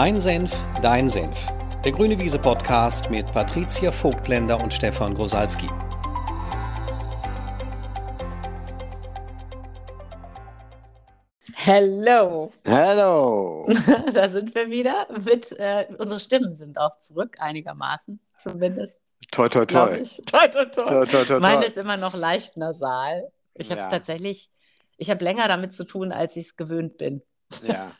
Mein Senf, dein Senf. Der Grüne Wiese Podcast mit Patricia Vogtländer und Stefan Grosalski. Hello. Hello. da sind wir wieder. Mit, äh, unsere Stimmen sind auch zurück, einigermaßen zumindest. Toi, toi, toi. Toi, toi, toi. toi, toi, toi Meine ist immer noch leicht nasal. Ich habe es ja. tatsächlich, ich habe länger damit zu tun, als ich es gewöhnt bin. Ja,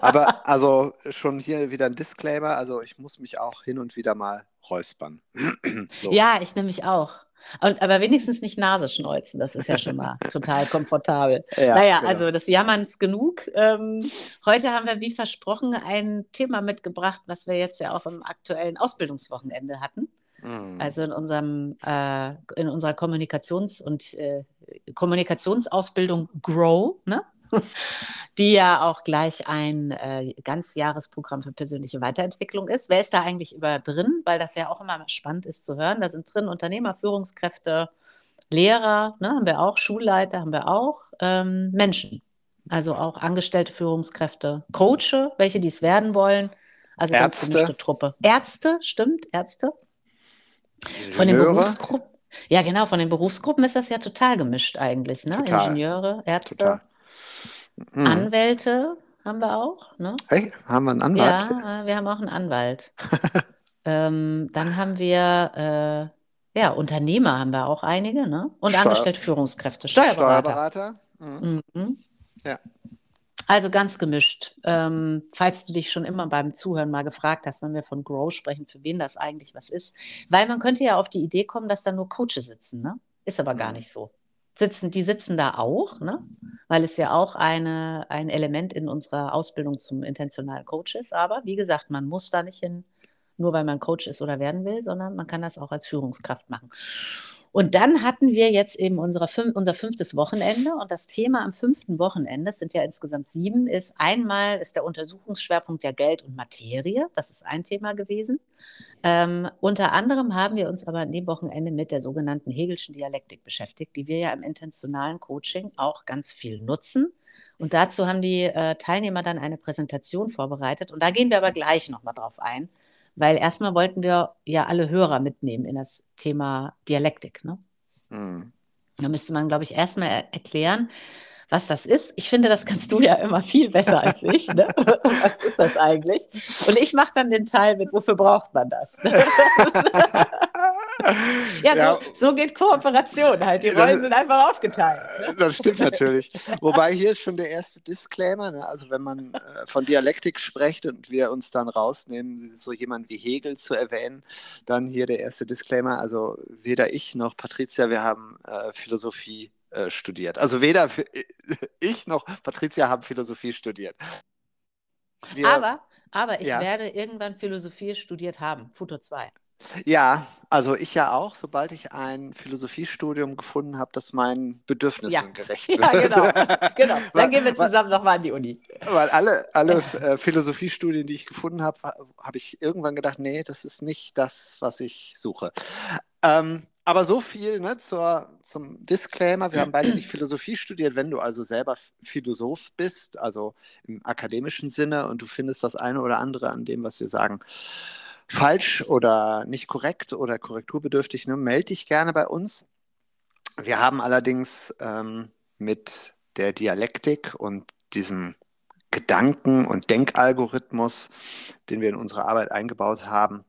aber also schon hier wieder ein Disclaimer. Also ich muss mich auch hin und wieder mal räuspern. so. Ja, ich nämlich auch. Und, aber wenigstens nicht Nase schneuzen, das ist ja schon mal total komfortabel. Ja, naja, genau. also das Jammerns genug. Ähm, heute haben wir, wie versprochen, ein Thema mitgebracht, was wir jetzt ja auch im aktuellen Ausbildungswochenende hatten. Mhm. Also in unserem äh, in unserer Kommunikations- und äh, Kommunikationsausbildung Grow, ne? die ja auch gleich ein äh, Ganzjahresprogramm für persönliche Weiterentwicklung ist. Wer ist da eigentlich über drin? Weil das ja auch immer spannend ist zu hören. Da sind drin Unternehmer, Führungskräfte, Lehrer, ne, haben wir auch, Schulleiter haben wir auch, ähm, Menschen. Also auch angestellte Führungskräfte, Coache, welche dies werden wollen. Also ganz Ärzte. gemischte Truppe. Ärzte, stimmt, Ärzte. Von den Berufsgruppen. Ja, genau, von den Berufsgruppen ist das ja total gemischt eigentlich, ne? Total. Ingenieure, Ärzte. Total. Mhm. Anwälte haben wir auch. Ne? Hey, haben wir einen Anwalt? Ja, wir haben auch einen Anwalt. ähm, dann haben wir, äh, ja, Unternehmer haben wir auch einige, ne? Und Steuer angestellte Führungskräfte. Steuerberater. Steuerberater. Mhm. Mhm. Ja. Also ganz gemischt. Ähm, falls du dich schon immer beim Zuhören mal gefragt hast, wenn wir von Grow sprechen, für wen das eigentlich was ist. Weil man könnte ja auf die Idee kommen, dass da nur Coaches sitzen, ne? Ist aber gar mhm. nicht so sitzen, die sitzen da auch, ne? weil es ja auch eine, ein Element in unserer Ausbildung zum intentionalen Coach ist. Aber wie gesagt, man muss da nicht hin, nur weil man Coach ist oder werden will, sondern man kann das auch als Führungskraft machen. Und dann hatten wir jetzt eben unsere, unser fünftes Wochenende und das Thema am fünften Wochenende, es sind ja insgesamt sieben, ist einmal ist der Untersuchungsschwerpunkt ja Geld und Materie, das ist ein Thema gewesen. Ähm, unter anderem haben wir uns aber an dem Wochenende mit der sogenannten Hegelschen Dialektik beschäftigt, die wir ja im intentionalen Coaching auch ganz viel nutzen. Und dazu haben die äh, Teilnehmer dann eine Präsentation vorbereitet. Und da gehen wir aber gleich nochmal drauf ein, weil erstmal wollten wir ja alle Hörer mitnehmen in das Thema Dialektik. Ne? Mhm. Da müsste man, glaube ich, erstmal erklären, was das ist. Ich finde, das kannst du ja immer viel besser als ich. Ne? Was ist das eigentlich? Und ich mache dann den Teil mit, wofür braucht man das? ja, ja. So, so, geht Kooperation halt. Die Rollen sind einfach aufgeteilt. Ne? Das stimmt natürlich. Wobei hier ist schon der erste Disclaimer. Ne? Also wenn man äh, von Dialektik spricht und wir uns dann rausnehmen, so jemand wie Hegel zu erwähnen, dann hier der erste Disclaimer. Also weder ich noch Patricia, wir haben äh, Philosophie äh, studiert. Also weder ich noch Patricia haben Philosophie studiert. Wir, aber, aber ich ja. werde irgendwann Philosophie studiert haben, Futur 2. Ja, also ich ja auch, sobald ich ein Philosophiestudium gefunden habe, das meinen Bedürfnissen ja. gerecht wird. Ja, genau. genau. Dann gehen wir zusammen nochmal an die Uni. Weil alle, alle äh, Philosophiestudien, die ich gefunden habe, habe ich irgendwann gedacht, nee, das ist nicht das, was ich suche. Ähm, aber so viel ne, zur, zum Disclaimer. Wir haben beide nicht Philosophie studiert. Wenn du also selber Philosoph bist, also im akademischen Sinne, und du findest das eine oder andere an dem, was wir sagen, falsch oder nicht korrekt oder korrekturbedürftig, ne, melde dich gerne bei uns. Wir haben allerdings ähm, mit der Dialektik und diesem Gedanken- und Denkalgorithmus, den wir in unsere Arbeit eingebaut haben,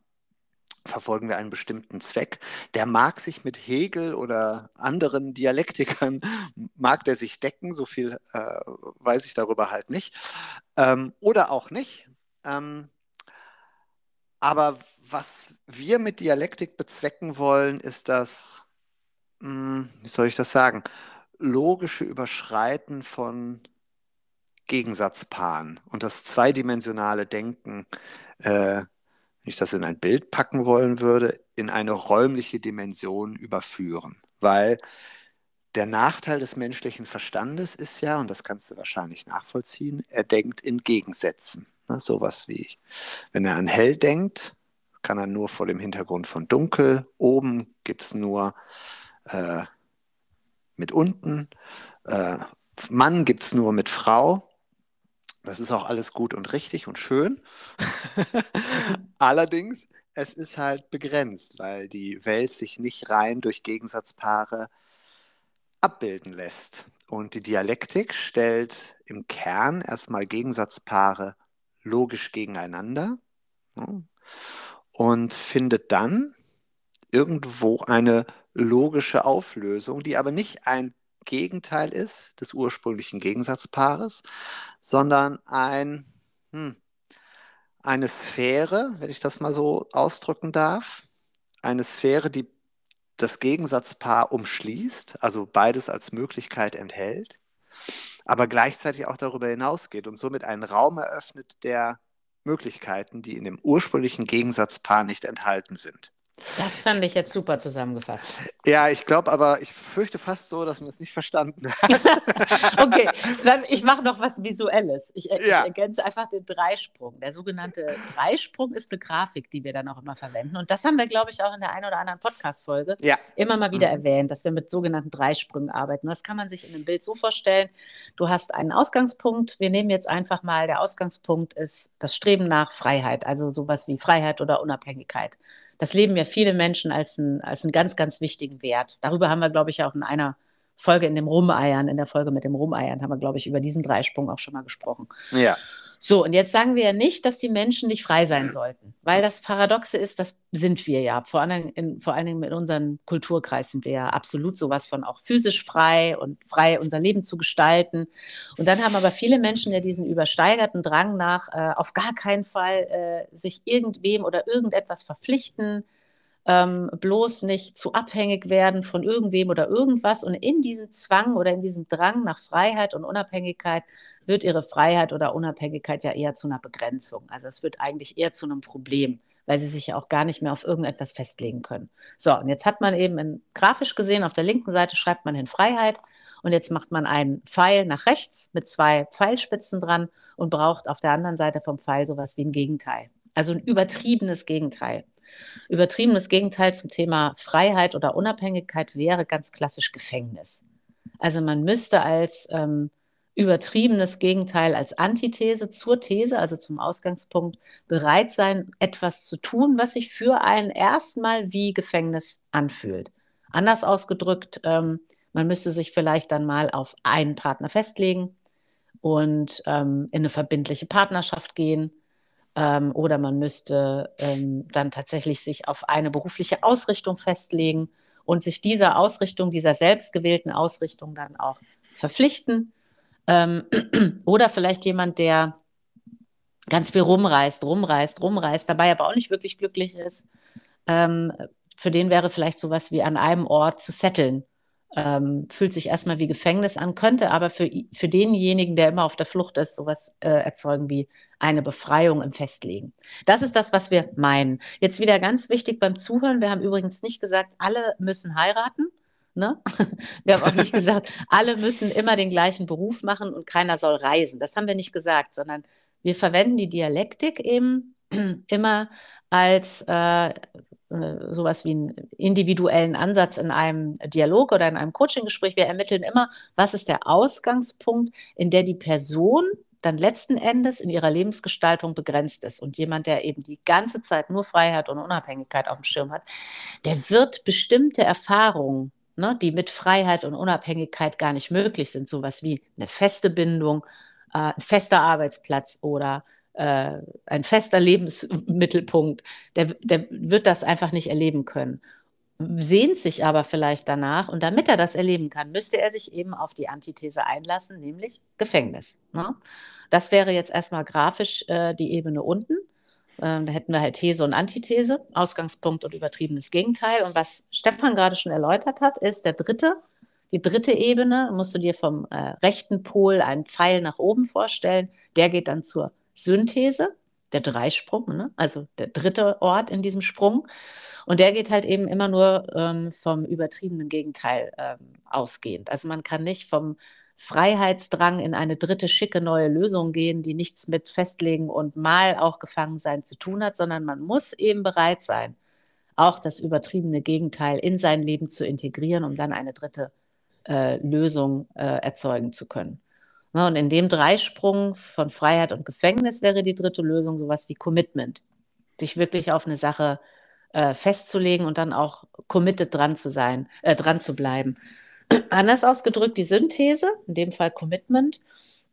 verfolgen wir einen bestimmten Zweck. Der mag sich mit Hegel oder anderen Dialektikern, mag der sich decken, so viel äh, weiß ich darüber halt nicht. Ähm, oder auch nicht. Ähm, aber was wir mit Dialektik bezwecken wollen, ist das, hm, wie soll ich das sagen, logische Überschreiten von Gegensatzpaaren und das zweidimensionale Denken äh, wenn ich das in ein Bild packen wollen würde, in eine räumliche Dimension überführen. Weil der Nachteil des menschlichen Verstandes ist ja, und das kannst du wahrscheinlich nachvollziehen, er denkt in Gegensätzen. Ne, sowas wie, wenn er an hell denkt, kann er nur vor dem Hintergrund von dunkel, oben gibt es nur äh, mit unten, äh, Mann gibt es nur mit Frau. Das ist auch alles gut und richtig und schön. Allerdings, es ist halt begrenzt, weil die Welt sich nicht rein durch Gegensatzpaare abbilden lässt. Und die Dialektik stellt im Kern erstmal Gegensatzpaare logisch gegeneinander ne, und findet dann irgendwo eine logische Auflösung, die aber nicht ein Gegenteil ist des ursprünglichen Gegensatzpaares, sondern ein, hm, eine Sphäre, wenn ich das mal so ausdrücken darf, eine Sphäre, die das Gegensatzpaar umschließt, also beides als Möglichkeit enthält, aber gleichzeitig auch darüber hinausgeht und somit einen Raum eröffnet der Möglichkeiten, die in dem ursprünglichen Gegensatzpaar nicht enthalten sind. Das fand ich jetzt super zusammengefasst. Ja, ich glaube aber, ich fürchte fast so, dass man es nicht verstanden hat. okay, dann ich mache noch was Visuelles. Ich, ja. ich, ergänze einfach den Dreisprung. Der sogenannte Dreisprung ist eine Grafik, die wir dann auch immer verwenden. Und das haben wir, glaube ich, auch in der einen oder anderen Podcast-Folge ja. immer mal wieder mhm. erwähnt, dass wir mit sogenannten Dreisprüngen arbeiten. Das kann man sich in einem Bild so vorstellen. Du hast einen Ausgangspunkt. Wir nehmen jetzt einfach mal, der Ausgangspunkt ist das Streben nach Freiheit, also sowas wie Freiheit oder Unabhängigkeit das leben ja viele Menschen als, ein, als einen ganz, ganz wichtigen Wert. Darüber haben wir, glaube ich, auch in einer Folge in dem Rumeiern, in der Folge mit dem Rumeiern, haben wir, glaube ich, über diesen Dreisprung auch schon mal gesprochen. Ja. So, und jetzt sagen wir ja nicht, dass die Menschen nicht frei sein sollten, weil das Paradoxe ist, das sind wir ja. Vor allen Dingen, in, vor allen Dingen in unserem Kulturkreis sind wir ja absolut sowas von auch physisch frei und frei unser Leben zu gestalten. Und dann haben aber viele Menschen ja diesen übersteigerten Drang nach, äh, auf gar keinen Fall äh, sich irgendwem oder irgendetwas verpflichten, ähm, bloß nicht zu abhängig werden von irgendwem oder irgendwas. Und in diesem Zwang oder in diesem Drang nach Freiheit und Unabhängigkeit wird ihre Freiheit oder Unabhängigkeit ja eher zu einer Begrenzung. Also es wird eigentlich eher zu einem Problem, weil sie sich ja auch gar nicht mehr auf irgendetwas festlegen können. So, und jetzt hat man eben in, grafisch gesehen, auf der linken Seite schreibt man hin Freiheit und jetzt macht man einen Pfeil nach rechts mit zwei Pfeilspitzen dran und braucht auf der anderen Seite vom Pfeil sowas wie ein Gegenteil. Also ein übertriebenes Gegenteil. Übertriebenes Gegenteil zum Thema Freiheit oder Unabhängigkeit wäre ganz klassisch Gefängnis. Also man müsste als ähm, übertriebenes Gegenteil, als Antithese zur These, also zum Ausgangspunkt, bereit sein, etwas zu tun, was sich für einen erstmal wie Gefängnis anfühlt. Anders ausgedrückt, ähm, man müsste sich vielleicht dann mal auf einen Partner festlegen und ähm, in eine verbindliche Partnerschaft gehen ähm, oder man müsste ähm, dann tatsächlich sich auf eine berufliche Ausrichtung festlegen und sich dieser Ausrichtung, dieser selbstgewählten Ausrichtung dann auch verpflichten. Ähm, oder vielleicht jemand, der ganz viel rumreist, rumreist, rumreist, dabei aber auch nicht wirklich glücklich ist. Ähm, für den wäre vielleicht sowas wie an einem Ort zu setteln ähm, fühlt sich erstmal wie Gefängnis an, könnte aber für, für denjenigen, der immer auf der Flucht ist, sowas äh, erzeugen wie eine Befreiung im Festlegen. Das ist das, was wir meinen. Jetzt wieder ganz wichtig beim Zuhören. Wir haben übrigens nicht gesagt, alle müssen heiraten. Ne? Wir haben auch nicht gesagt, alle müssen immer den gleichen Beruf machen und keiner soll reisen. Das haben wir nicht gesagt, sondern wir verwenden die Dialektik eben immer als äh, äh, sowas wie einen individuellen Ansatz in einem Dialog oder in einem Coaching-Gespräch. Wir ermitteln immer, was ist der Ausgangspunkt, in der die Person dann letzten Endes in ihrer Lebensgestaltung begrenzt ist. Und jemand, der eben die ganze Zeit nur Freiheit und Unabhängigkeit auf dem Schirm hat, der wird bestimmte Erfahrungen, ne, die mit Freiheit und Unabhängigkeit gar nicht möglich sind, sowas wie eine feste Bindung, äh, ein fester Arbeitsplatz oder äh, ein fester Lebensmittelpunkt, der, der wird das einfach nicht erleben können sehnt sich aber vielleicht danach und damit er das erleben kann, müsste er sich eben auf die Antithese einlassen, nämlich Gefängnis. Ne? Das wäre jetzt erstmal grafisch äh, die Ebene unten. Ähm, da hätten wir halt These und Antithese, Ausgangspunkt und übertriebenes Gegenteil. Und was Stefan gerade schon erläutert hat, ist der dritte, die dritte Ebene, musst du dir vom äh, rechten Pol einen Pfeil nach oben vorstellen, der geht dann zur Synthese, der Dreisprung, ne? also der dritte Ort in diesem Sprung. Und der geht halt eben immer nur ähm, vom übertriebenen Gegenteil ähm, ausgehend. Also man kann nicht vom Freiheitsdrang in eine dritte schicke neue Lösung gehen, die nichts mit Festlegen und mal auch gefangen sein zu tun hat, sondern man muss eben bereit sein, auch das übertriebene Gegenteil in sein Leben zu integrieren, um dann eine dritte äh, Lösung äh, erzeugen zu können. Ne, und in dem Dreisprung von Freiheit und Gefängnis wäre die dritte Lösung sowas wie Commitment. Sich wirklich auf eine Sache äh, festzulegen und dann auch committed dran zu sein, äh, dran zu bleiben. Anders ausgedrückt, die Synthese, in dem Fall Commitment,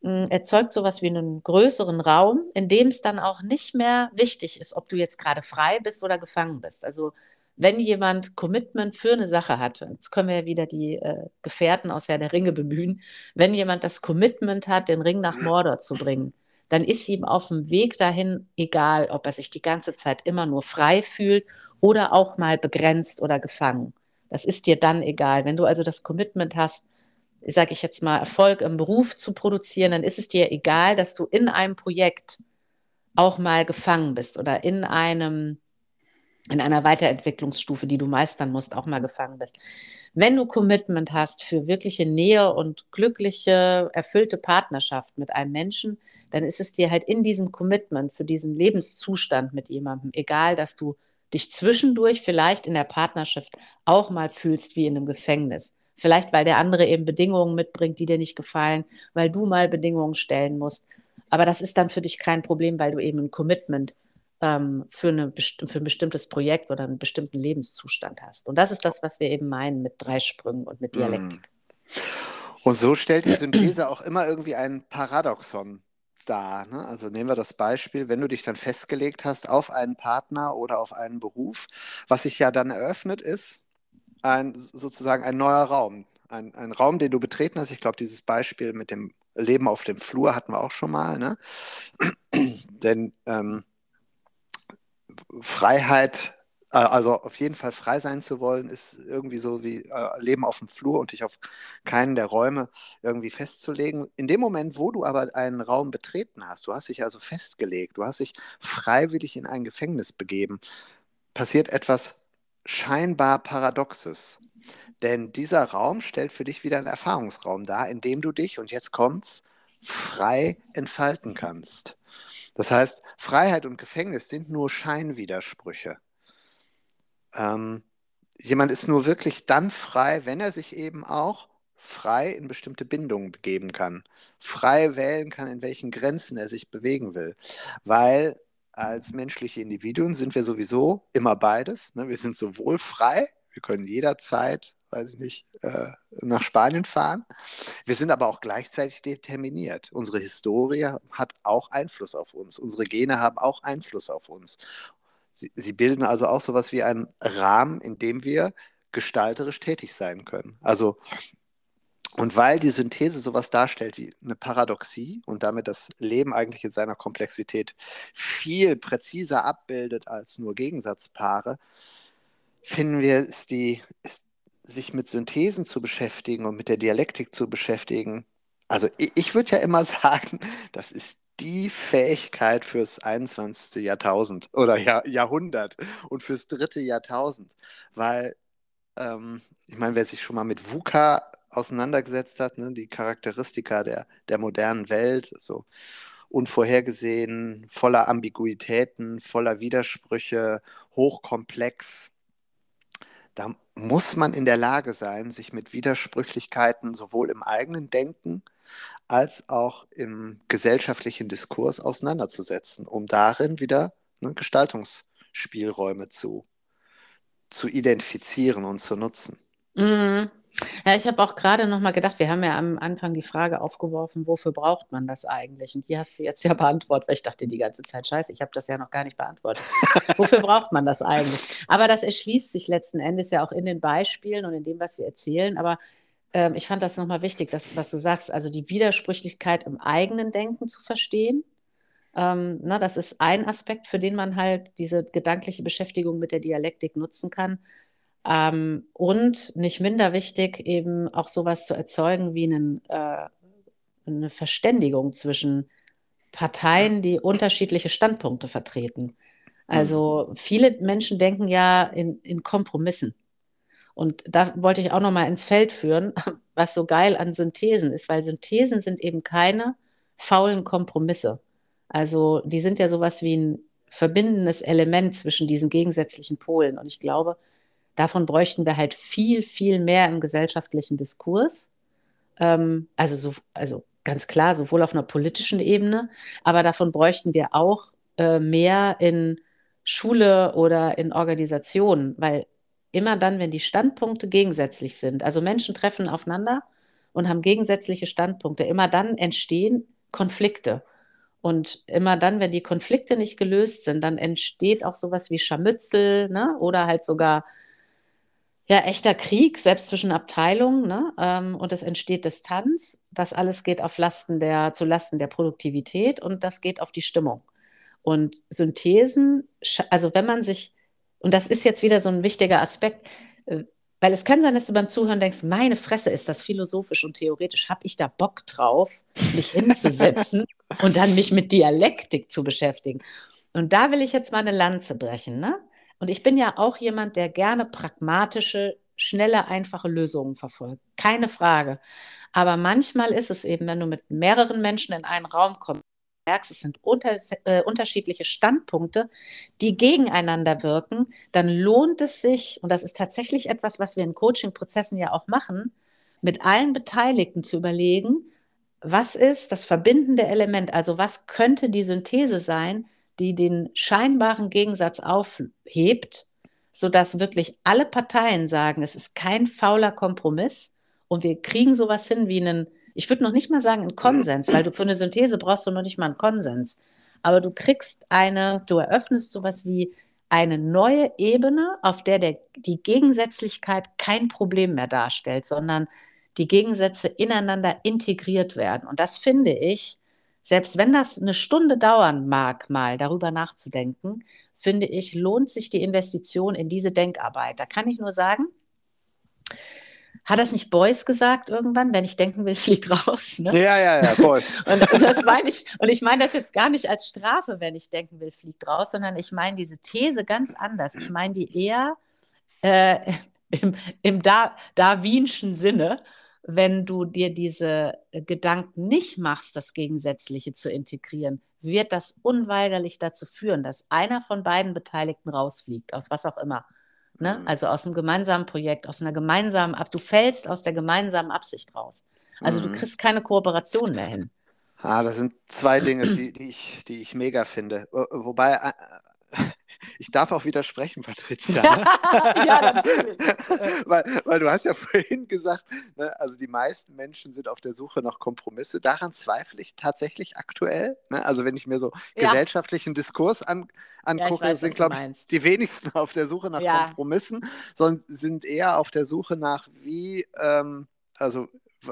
mh, hm, erzeugt sowas wie einen größeren Raum, in dem es dann auch nicht mehr wichtig ist, ob du jetzt gerade frei bist oder gefangen bist. Also wenn jemand Commitment für eine Sache hat, jetzt können wir ja wieder die äh, Gefährten aus Herr der Ringe bemühen, wenn jemand das Commitment hat, den Ring nach Mordor zu bringen, dann ist ihm auf dem Weg dahin egal, ob er sich die ganze Zeit immer nur frei fühlt oder auch mal begrenzt oder gefangen. Das ist dir dann egal. Wenn du also das Commitment hast, sage ich jetzt mal, Erfolg im Beruf zu produzieren, dann ist es dir egal, dass du in einem Projekt auch mal gefangen bist oder in einem in einer Weiterentwicklungsstufe, die du meistern musst, auch mal gefangen bist. Wenn du Commitment hast für wirkliche Nähe und glückliche, erfüllte Partnerschaft mit einem Menschen, dann ist es dir halt in diesem Commitment, für diesen Lebenszustand mit jemandem, egal, dass du dich zwischendurch vielleicht in der Partnerschaft auch mal fühlst wie in einem Gefängnis. Vielleicht, weil der andere eben Bedingungen mitbringt, die dir nicht gefallen, weil du mal Bedingungen stellen musst. Aber das ist dann für dich kein Problem, weil du eben ein Commitment ähm, für, eine, für ein bestimmtes Projekt oder einen bestimmten Lebenszustand hast. Und das ist das, was wir eben meinen mit drei Sprüngen und mit Dialektik. Mhm. Und so stellt die Synthese auch immer irgendwie ein Paradoxon dar. Ne? Also nehmen wir das Beispiel, wenn du dich dann festgelegt hast auf einen Partner oder auf einen Beruf, was sich ja dann eröffnet ist, ein, sozusagen ein neuer Raum. Ein, ein Raum, den du betreten hast. Ich glaube, dieses Beispiel mit dem Leben auf dem Flur hatten wir auch schon mal. Ne? Denn ähm, Freiheit, also auf jeden Fall frei sein zu wollen, ist irgendwie so wie äh, Leben auf dem Flur und dich auf keinen der Räume irgendwie festzulegen. In dem Moment, wo du aber einen Raum betreten hast, du hast dich also festgelegt, du hast dich freiwillig in ein Gefängnis begeben, passiert etwas scheinbar Paradoxes. Denn dieser Raum stellt für dich wieder einen Erfahrungsraum dar, in dem du dich, und jetzt kommt's, frei entfalten kannst. Das heißt, Freiheit und Gefängnis sind nur Scheinwidersprüche. Ähm, jemand ist nur wirklich dann frei, wenn er sich eben auch frei in bestimmte Bindungen begeben kann, frei wählen kann, in welchen Grenzen er sich bewegen will. Weil als menschliche Individuen sind wir sowieso immer beides. Ne? Wir sind sowohl frei, wir können jederzeit weiß ich nicht, äh, nach Spanien fahren. Wir sind aber auch gleichzeitig determiniert. Unsere Historie hat auch Einfluss auf uns. Unsere Gene haben auch Einfluss auf uns. Sie, sie bilden also auch so etwas wie einen Rahmen, in dem wir gestalterisch tätig sein können. Also und weil die Synthese sowas darstellt wie eine Paradoxie und damit das Leben eigentlich in seiner Komplexität viel präziser abbildet als nur Gegensatzpaare, finden wir, ist die, ist sich mit Synthesen zu beschäftigen und mit der Dialektik zu beschäftigen, also ich, ich würde ja immer sagen, das ist die Fähigkeit fürs 21. Jahrtausend oder Jahr, Jahrhundert und fürs dritte Jahrtausend. Weil, ähm, ich meine, wer sich schon mal mit VUCA auseinandergesetzt hat, ne, die Charakteristika der, der modernen Welt, so unvorhergesehen, voller Ambiguitäten, voller Widersprüche, hochkomplex, da muss man in der Lage sein, sich mit Widersprüchlichkeiten sowohl im eigenen Denken als auch im gesellschaftlichen Diskurs auseinanderzusetzen, um darin wieder ne, Gestaltungsspielräume zu, zu identifizieren und zu nutzen. Mhm. Ja, ich habe auch gerade noch mal gedacht, wir haben ja am Anfang die Frage aufgeworfen, wofür braucht man das eigentlich? Und die hast du jetzt ja beantwortet, weil ich dachte die ganze Zeit, scheiße, ich habe das ja noch gar nicht beantwortet. wofür braucht man das eigentlich? Aber das erschließt sich letzten Endes ja auch in den Beispielen und in dem, was wir erzählen. Aber ähm, ich fand das nochmal wichtig, das, was du sagst, also die Widersprüchlichkeit im eigenen Denken zu verstehen. Ähm, na, das ist ein Aspekt, für den man halt diese gedankliche Beschäftigung mit der Dialektik nutzen kann. Ähm, und nicht minder wichtig, eben auch sowas zu erzeugen wie einen, äh, eine Verständigung zwischen Parteien, die unterschiedliche Standpunkte vertreten. Also mhm. viele Menschen denken ja in, in Kompromissen. Und da wollte ich auch noch mal ins Feld führen, was so geil an Synthesen ist, weil Synthesen sind eben keine faulen Kompromisse. Also die sind ja sowas wie ein verbindendes Element zwischen diesen gegensätzlichen Polen. Und ich glaube, Davon bräuchten wir halt viel, viel mehr im gesellschaftlichen Diskurs. Ähm, also, so, also ganz klar, sowohl auf einer politischen Ebene, aber davon bräuchten wir auch äh, mehr in Schule oder in Organisationen, weil immer dann, wenn die Standpunkte gegensätzlich sind, also Menschen treffen aufeinander und haben gegensätzliche Standpunkte, immer dann entstehen Konflikte. Und immer dann, wenn die Konflikte nicht gelöst sind, dann entsteht auch sowas wie Scharmützel ne? oder halt sogar ja, echter Krieg, selbst zwischen Abteilungen. Ne? Ähm, und es entsteht Distanz. Das alles geht auf Lasten der, zu Lasten der Produktivität und das geht auf die Stimmung. Und Synthesen, also wenn man sich, und das ist jetzt wieder so ein wichtiger Aspekt, äh, weil es kann sein, dass du beim Zuhören denkst, meine Fresse ist das philosophisch und theoretisch, habe ich da Bock drauf, mich hinzusetzen und dann mich mit Dialektik zu beschäftigen. Und da will ich jetzt mal eine Lanze brechen. Ne? Und ich bin ja auch jemand, der gerne pragmatische, schnelle, einfache Lösungen verfolgt. Keine Frage. Aber manchmal ist es eben, wenn du mit mehreren Menschen in einen Raum kommst, merkst, es sind unter, äh, unterschiedliche Standpunkte, die gegeneinander wirken, dann lohnt es sich, und das ist tatsächlich etwas, was wir in Coaching-Prozessen ja auch machen, mit allen Beteiligten zu überlegen, was ist das verbindende Element, also was könnte die Synthese sein, die den scheinbaren Gegensatz aufhebt, sodass wirklich alle Parteien sagen, es ist kein fauler Kompromiss und wir kriegen sowas hin wie einen ich würde noch nicht mal sagen einen Konsens, weil du für eine Synthese brauchst du noch nicht mal einen Konsens. Aber du kriegst eine, du eröffnest sowas wie eine neue Ebene, auf der, der die Gegensätzlichkeit kein Problem mehr darstellt, sondern die Gegensätze ineinander integriert werden. Und das finde ich, selbst wenn das eine Stunde dauern mag, mal darüber nachzudenken, finde ich, lohnt sich die Investition in diese Denkarbeit. Da kann ich nur sagen, hat das nicht Beuys gesagt irgendwann? Wenn ich denken will, fliegt raus. Ne? Ja, ja, ja, Beuys. und das meine ich, und ich meine das jetzt gar nicht als Strafe, wenn ich denken will, fliegt raus, sondern ich meine diese These ganz anders. Ich meine die eher äh, im, im da darwinschen Sinne, wenn du dir diese Gedanken nicht machst, das Gegensätzliche zu integrieren, wird das unweigerlich dazu führen, dass einer von beiden Beteiligten rausfliegt, aus was auch immer. Ne? Mhm. Also aus einem gemeinsamen Projekt, aus einer gemeinsamen, du fällst aus der gemeinsamen Absicht raus. Also mhm. du kriegst keine Kooperation mehr hin. Ah, das sind zwei Dinge, die, die, ich, die ich mega finde. Wobei, äh, ich darf auch widersprechen, Patricia. Ne? ja, natürlich. weil, weil du hast ja vorhin gesagt, ne, also die meisten Menschen sind auf der Suche nach Kompromisse. Daran zweifle ich tatsächlich aktuell. Ne? Also wenn ich mir so ja. gesellschaftlichen Diskurs an, angucke, ja, weiß, sind, glaube ich, die wenigsten auf der Suche nach ja. Kompromissen, sondern sind eher auf der Suche nach, wie, ähm, also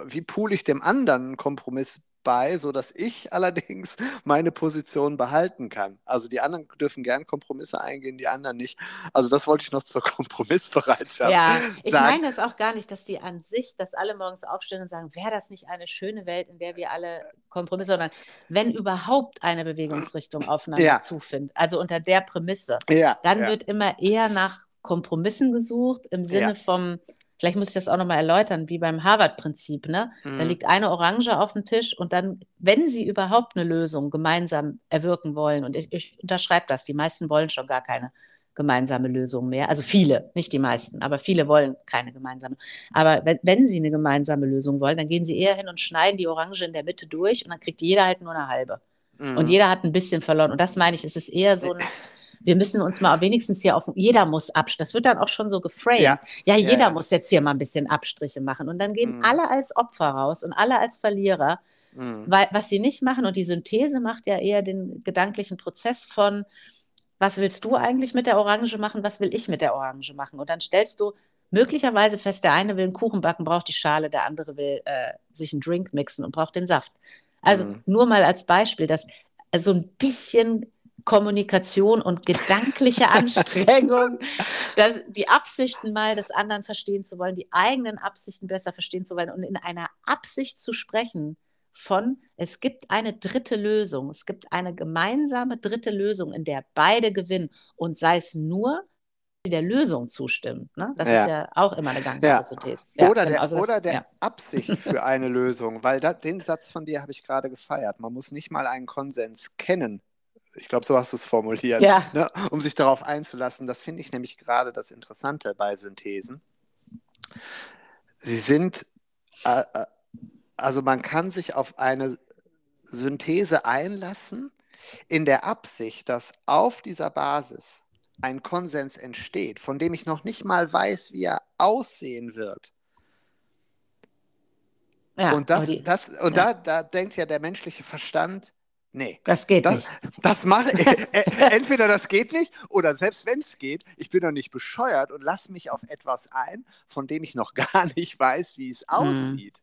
wie pool ich dem anderen einen Kompromiss bei, sodass ich allerdings meine Position behalten kann. Also die anderen dürfen gern Kompromisse eingehen, die anderen nicht. Also das wollte ich noch zur Kompromissbereitschaft. Ja, ich meine das auch gar nicht, dass die an sich, dass alle morgens aufstehen und sagen, wäre das nicht eine schöne Welt, in der wir alle Kompromisse, sondern wenn überhaupt eine Bewegungsrichtung aufeinander ja. zufindet, also unter der Prämisse, ja, dann ja. wird immer eher nach Kompromissen gesucht im Sinne vom Vielleicht muss ich das auch nochmal erläutern, wie beim Harvard-Prinzip. Ne? Mhm. Da liegt eine Orange auf dem Tisch und dann, wenn Sie überhaupt eine Lösung gemeinsam erwirken wollen, und ich, ich unterschreibe das, die meisten wollen schon gar keine gemeinsame Lösung mehr. Also viele, nicht die meisten, aber viele wollen keine gemeinsame. Aber wenn, wenn, Sie eine gemeinsame Lösung wollen, dann gehen Sie eher hin und schneiden die Orange in der Mitte durch und dann kriegt jeder halt nur eine halbe. Mhm. Und jeder hat ein bisschen verloren. Und das meine ich, es ist eher so ein wir müssen uns mal wenigstens hier auf, jeder muss Abstriche, das wird dann auch schon so geframed. Ja, ja jeder ja, ja. muss jetzt hier mal ein bisschen Abstriche machen. Und dann gehen mhm. alle als Opfer raus und alle als Verlierer, mhm. weil was sie nicht machen, und die Synthese macht ja eher den gedanklichen Prozess von, was willst du eigentlich mit der Orange machen, was will ich mit der Orange machen? Und dann stellst du möglicherweise fest, der eine will einen Kuchen backen, braucht die Schale, der andere will äh, sich einen Drink mixen und braucht den Saft. Also mhm. nur mal als Beispiel, dass so ein bisschen Kommunikation und gedankliche Anstrengung, das, die Absichten mal des anderen verstehen zu wollen, die eigenen Absichten besser verstehen zu wollen und in einer Absicht zu sprechen von, es gibt eine dritte Lösung, es gibt eine gemeinsame dritte Lösung, in der beide gewinnen und sei es nur, der Lösung zustimmen. Ne? Das ja. ist ja auch immer eine gangbare ja. Ja, oder der, also oder der Absicht für eine Lösung, weil da, den Satz von dir habe ich gerade gefeiert. Man muss nicht mal einen Konsens kennen, ich glaube, so hast du es formuliert, ja. ne, um sich darauf einzulassen. Das finde ich nämlich gerade das Interessante bei Synthesen. Sie sind, äh, also man kann sich auf eine Synthese einlassen, in der Absicht, dass auf dieser Basis ein Konsens entsteht, von dem ich noch nicht mal weiß, wie er aussehen wird. Ja, und das, die, das, und ja. da, da denkt ja der menschliche Verstand, nee. Das geht das, nicht. Das mache äh, entweder das geht nicht oder selbst wenn es geht, ich bin doch nicht bescheuert und lasse mich auf etwas ein, von dem ich noch gar nicht weiß, wie es mhm. aussieht.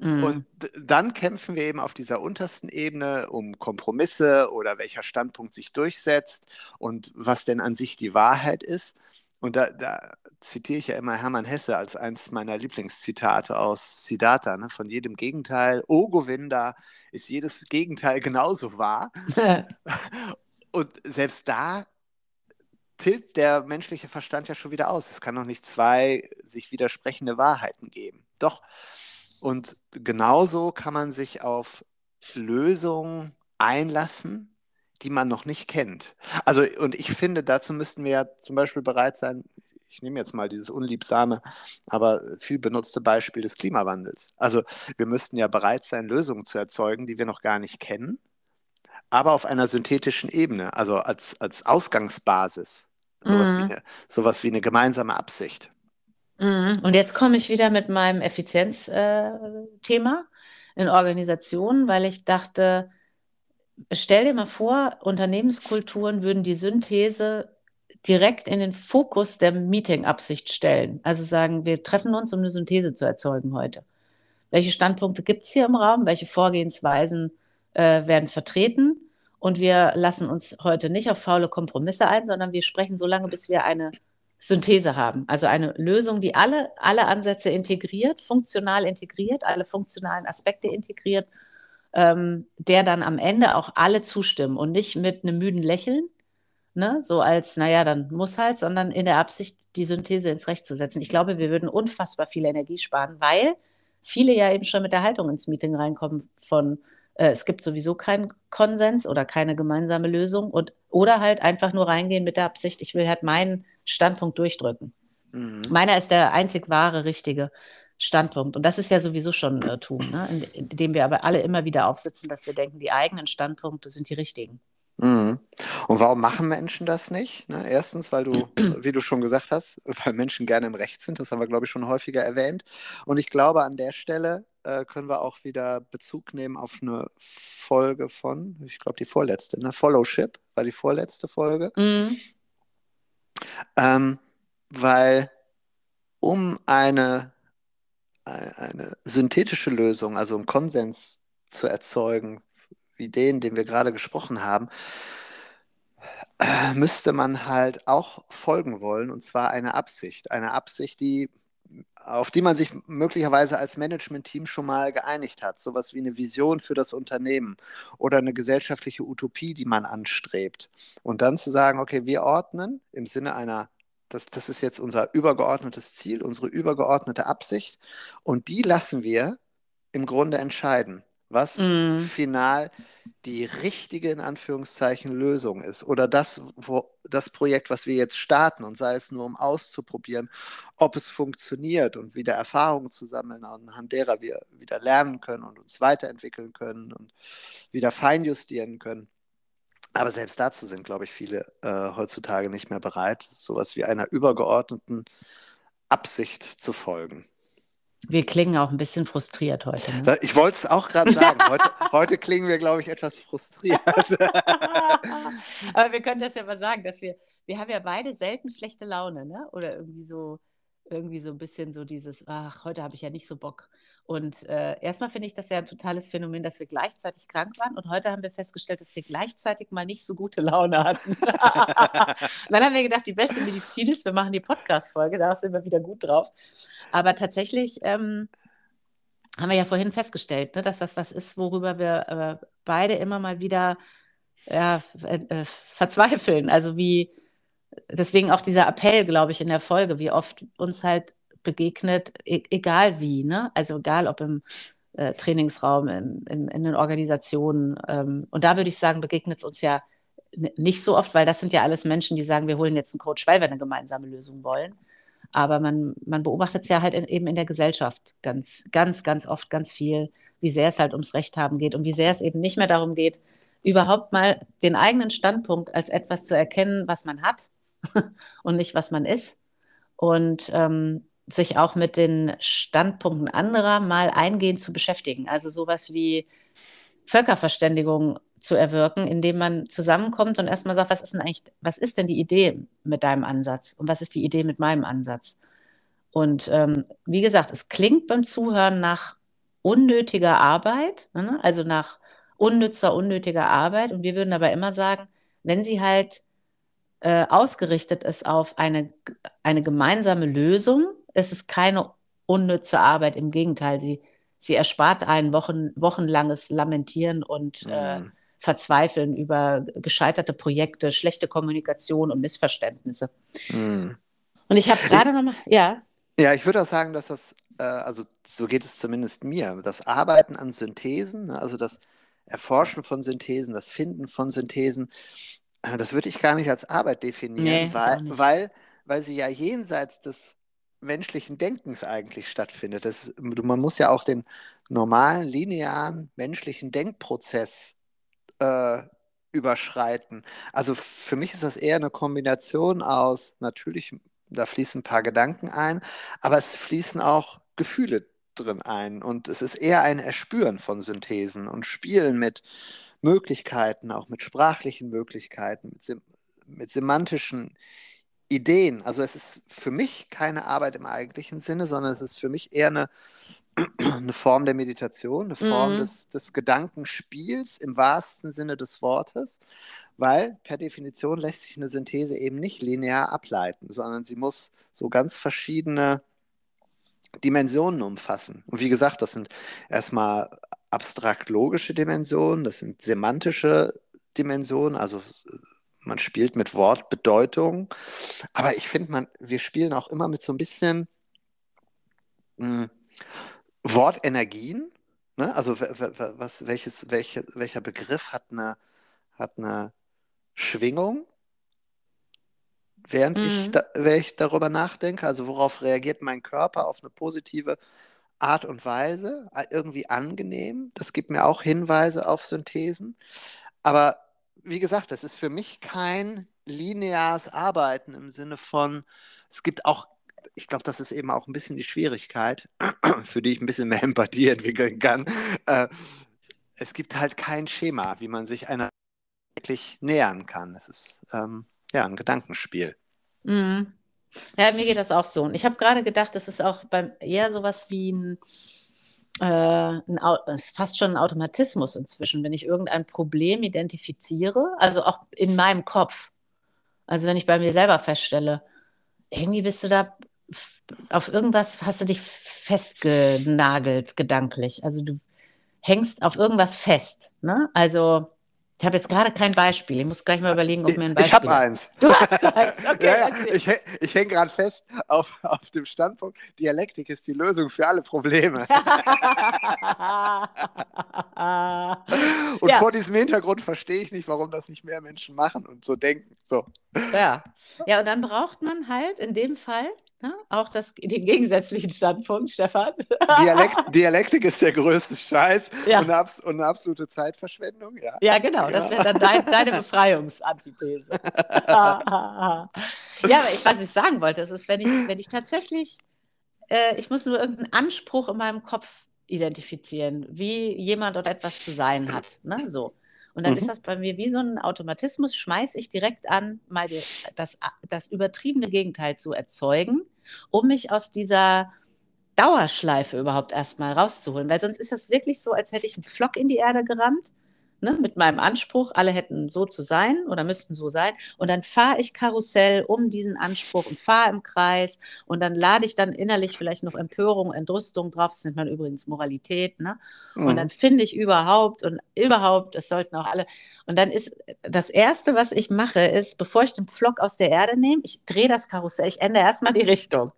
Mhm. Und dann kämpfen wir eben auf dieser untersten Ebene um Kompromisse oder welcher Standpunkt sich durchsetzt und was denn an sich die Wahrheit ist. Und da, da zitiere ich ja immer Hermann Hesse als eins meiner Lieblingszitate aus Siddhartha, ne? von jedem Gegenteil. O Govinda ist jedes Gegenteil genauso wahr. und selbst da tilt der menschliche Verstand ja schon wieder aus. Es kann noch nicht zwei sich widersprechende Wahrheiten geben. Doch und genauso kann man sich auf Lösungen einlassen, die man noch nicht kennt. Also, und ich finde, dazu müssten wir ja zum Beispiel bereit sein, ich nehme jetzt mal dieses unliebsame, aber viel benutzte Beispiel des Klimawandels. Also, wir müssten ja bereit sein, Lösungen zu erzeugen, die wir noch gar nicht kennen, aber auf einer synthetischen Ebene, also als, als Ausgangsbasis. Sowas, mhm. wie eine, sowas wie eine gemeinsame Absicht. Mhm. Und jetzt komme ich wieder mit meinem Effizienzthema äh, in Organisationen, weil ich dachte, stell dir mal vor, Unternehmenskulturen würden die Synthese direkt in den Fokus der Meeting-Absicht stellen. Also sagen, wir treffen uns, um eine Synthese zu erzeugen heute. Welche Standpunkte gibt es hier im Raum? Welche Vorgehensweisen äh, werden vertreten? Und wir lassen uns heute nicht auf faule Kompromisse ein, sondern wir sprechen so lange, bis wir eine Synthese haben. Also eine Lösung, die alle, alle Ansätze integriert, funktional integriert, alle funktionalen Aspekte integriert, ähm, der dann am Ende auch alle zustimmen und nicht mit einem müden Lächeln, ne, so als, naja, dann muss halt, sondern in der Absicht, die Synthese ins Recht zu setzen. Ich glaube, wir würden unfassbar viel Energie sparen, weil viele ja eben schon mit der Haltung ins Meeting reinkommen von, äh, es gibt sowieso keinen Konsens oder keine gemeinsame Lösung und oder halt einfach nur reingehen mit der Absicht, ich will halt meinen Standpunkt durchdrücken. Mhm. Meiner ist der einzig wahre, richtige Standpunkt. Und das ist ja sowieso schon ein Irrtum, ne? indem wir aber alle immer wieder aufsitzen, dass wir denken, die eigenen Standpunkte sind die richtigen. Mhm. Und warum machen Menschen das nicht? Ne? Erstens, weil du, wie du schon gesagt hast, weil Menschen gerne im Recht sind. Das haben wir, glaube ich, schon häufiger erwähnt. Und ich glaube, an der Stelle äh, können wir auch wieder Bezug nehmen auf eine Folge von, ich glaube, die vorletzte, ne? Followship war die vorletzte Folge. Mhm. Ähm, weil um eine, eine synthetische Lösung, also einen Konsens zu erzeugen, wie den, den wir gerade gesprochen haben, äh, müsste man halt auch folgen wollen, und zwar eine Absicht. Eine Absicht, die auf die man sich möglicherweise als Management-Team schon mal geeinigt hat. Sowas wie eine Vision für das Unternehmen oder eine gesellschaftliche Utopie, die man anstrebt. Und dann zu sagen, okay, wir ordnen im Sinne einer, das, das ist jetzt unser übergeordnetes Ziel, unsere übergeordnete Absicht. Und die lassen wir im Grunde entscheiden was mm. final die richtige, in Anführungszeichen, Lösung ist. Oder das, wo, das Projekt, was wir jetzt starten, und sei es nur, um auszuprobieren, ob es funktioniert und wieder Erfahrungen zu sammeln, anhand derer wir wieder lernen können und uns weiterentwickeln können und wieder feinjustieren können. Aber selbst dazu sind, glaube ich, viele äh, heutzutage nicht mehr bereit, sowas wie einer übergeordneten Absicht zu folgen. Wir klingen auch ein bisschen frustriert heute. Ne? Ich wollte es auch gerade sagen. Heute, heute, klingen wir, glaube ich, etwas frustriert. Aber wir können das ja mal sagen, dass wir, wir haben ja beide selten schlechte Laune, ne? Oder irgendwie so, irgendwie so ein bisschen so dieses, ach, heute habe ich ja nicht so Bock. Und äh, erstmal finde ich das ja ein totales Phänomen, dass wir gleichzeitig krank waren. Und heute haben wir festgestellt, dass wir gleichzeitig mal nicht so gute Laune hatten. dann haben wir gedacht, die beste Medizin ist, wir machen die Podcast-Folge, da sind wir wieder gut drauf. Aber tatsächlich ähm, haben wir ja vorhin festgestellt, ne, dass das was ist, worüber wir äh, beide immer mal wieder ja, äh, äh, verzweifeln. Also wie, deswegen auch dieser Appell, glaube ich, in der Folge, wie oft uns halt begegnet, e egal wie, ne? Also egal ob im äh, Trainingsraum, im, im, in den Organisationen. Ähm, und da würde ich sagen, begegnet es uns ja nicht so oft, weil das sind ja alles Menschen, die sagen, wir holen jetzt einen Coach, weil wir eine gemeinsame Lösung wollen. Aber man, man beobachtet es ja halt in, eben in der Gesellschaft ganz, ganz, ganz oft, ganz viel, wie sehr es halt ums Recht haben geht und wie sehr es eben nicht mehr darum geht, überhaupt mal den eigenen Standpunkt als etwas zu erkennen, was man hat und nicht, was man ist. Und ähm, sich auch mit den Standpunkten anderer mal eingehend zu beschäftigen. Also sowas wie Völkerverständigung zu erwirken, indem man zusammenkommt und erstmal sagt, was ist denn eigentlich, was ist denn die Idee mit deinem Ansatz und was ist die Idee mit meinem Ansatz? Und ähm, wie gesagt, es klingt beim Zuhören nach unnötiger Arbeit, ne? also nach unnützer, unnötiger Arbeit. Und wir würden aber immer sagen, wenn sie halt äh, ausgerichtet ist auf eine, eine gemeinsame Lösung, ist es keine unnütze Arbeit. Im Gegenteil, sie, sie erspart einen Wochen, wochenlanges Lamentieren und mhm. äh, Verzweifeln über gescheiterte Projekte, schlechte Kommunikation und Missverständnisse. Mhm. Und ich habe gerade nochmal, ja. Ja, ich würde auch sagen, dass das, äh, also so geht es zumindest mir, das Arbeiten an Synthesen, ne, also das Erforschen von Synthesen, das Finden von Synthesen, äh, das würde ich gar nicht als Arbeit definieren, nee, weil, weil, weil sie ja jenseits des menschlichen Denkens eigentlich stattfindet. Das, man muss ja auch den normalen, linearen menschlichen Denkprozess äh, überschreiten. Also für mich ist das eher eine Kombination aus, natürlich, da fließen ein paar Gedanken ein, aber es fließen auch Gefühle drin ein. Und es ist eher ein Erspüren von Synthesen und Spielen mit Möglichkeiten, auch mit sprachlichen Möglichkeiten, mit, sem mit semantischen Ideen. Also es ist für mich keine Arbeit im eigentlichen Sinne, sondern es ist für mich eher eine eine Form der Meditation, eine Form mhm. des, des Gedankenspiels im wahrsten Sinne des Wortes, weil per Definition lässt sich eine Synthese eben nicht linear ableiten, sondern sie muss so ganz verschiedene Dimensionen umfassen. Und wie gesagt, das sind erstmal abstrakt-logische Dimensionen, das sind semantische Dimensionen, also man spielt mit Wortbedeutung, aber ich finde, wir spielen auch immer mit so ein bisschen mh, hm, Wortenergien, ne? also was, welches, welche, welcher Begriff hat eine, hat eine Schwingung, während, mhm. ich da, während ich darüber nachdenke, also worauf reagiert mein Körper auf eine positive Art und Weise, irgendwie angenehm, das gibt mir auch Hinweise auf Synthesen, aber wie gesagt, das ist für mich kein lineares Arbeiten im Sinne von, es gibt auch ich glaube, das ist eben auch ein bisschen die Schwierigkeit, für die ich ein bisschen mehr Empathie entwickeln kann. Äh, es gibt halt kein Schema, wie man sich einer wirklich nähern kann. Es ist ähm, ja ein Gedankenspiel. Mhm. Ja, mir geht das auch so. Und ich habe gerade gedacht, das ist auch beim eher sowas wie ein, ein, fast schon ein Automatismus inzwischen, wenn ich irgendein Problem identifiziere, also auch in meinem Kopf. Also wenn ich bei mir selber feststelle, irgendwie bist du da auf irgendwas hast du dich festgenagelt gedanklich. Also du hängst auf irgendwas fest. Ne? Also ich habe jetzt gerade kein Beispiel. Ich muss gleich mal überlegen, ob mir ein Beispiel. Ich habe eins. Du hast eins. Okay, ja, ja. Ich, ich hänge gerade fest auf, auf dem Standpunkt, Dialektik ist die Lösung für alle Probleme. und ja. vor diesem Hintergrund verstehe ich nicht, warum das nicht mehr Menschen machen und so denken. So. Ja. ja, und dann braucht man halt in dem Fall Ne? Auch das, den gegensätzlichen Standpunkt, Stefan. Dialekt, Dialektik ist der größte Scheiß ja. und, eine, und, eine, absolute Zeitverschwendung. Ja, ja genau, ja. das wäre dann dein, deine Befreiungsantithese. ja, aber ich, was ich sagen wollte, ist, wenn ich, wenn ich tatsächlich, äh, ich muss nur irgendeinen Anspruch in meinem Kopf identifizieren, wie jemand oder etwas zu sein hat. Ne? So. Und dann mhm. ist das bei mir wie so ein Automatismus, schmeiße ich direkt an, mal die, das, das übertriebene Gegenteil zu erzeugen, um mich aus dieser Dauerschleife überhaupt erstmal rauszuholen. Weil sonst ist das wirklich so, als hätte ich einen Flock in die Erde gerammt ne, mit meinem Anspruch, alle hätten so zu sein oder müssten so sein. Und dann fahre ich Karussell um diesen Anspruch und fahre im Kreis und dann lade ich dann innerlich vielleicht noch Empörung, Entrüstung drauf. Das nennt man übrigens Moralität. Ne? Mhm. Und dann finde ich überhaupt und überhaupt, das sollten auch alle. Und dann ist das Erste, was ich mache, ist, bevor ich den Flock aus der Erde nehme, ich drehe das Karussell, ich ändere erstmal die Richtung.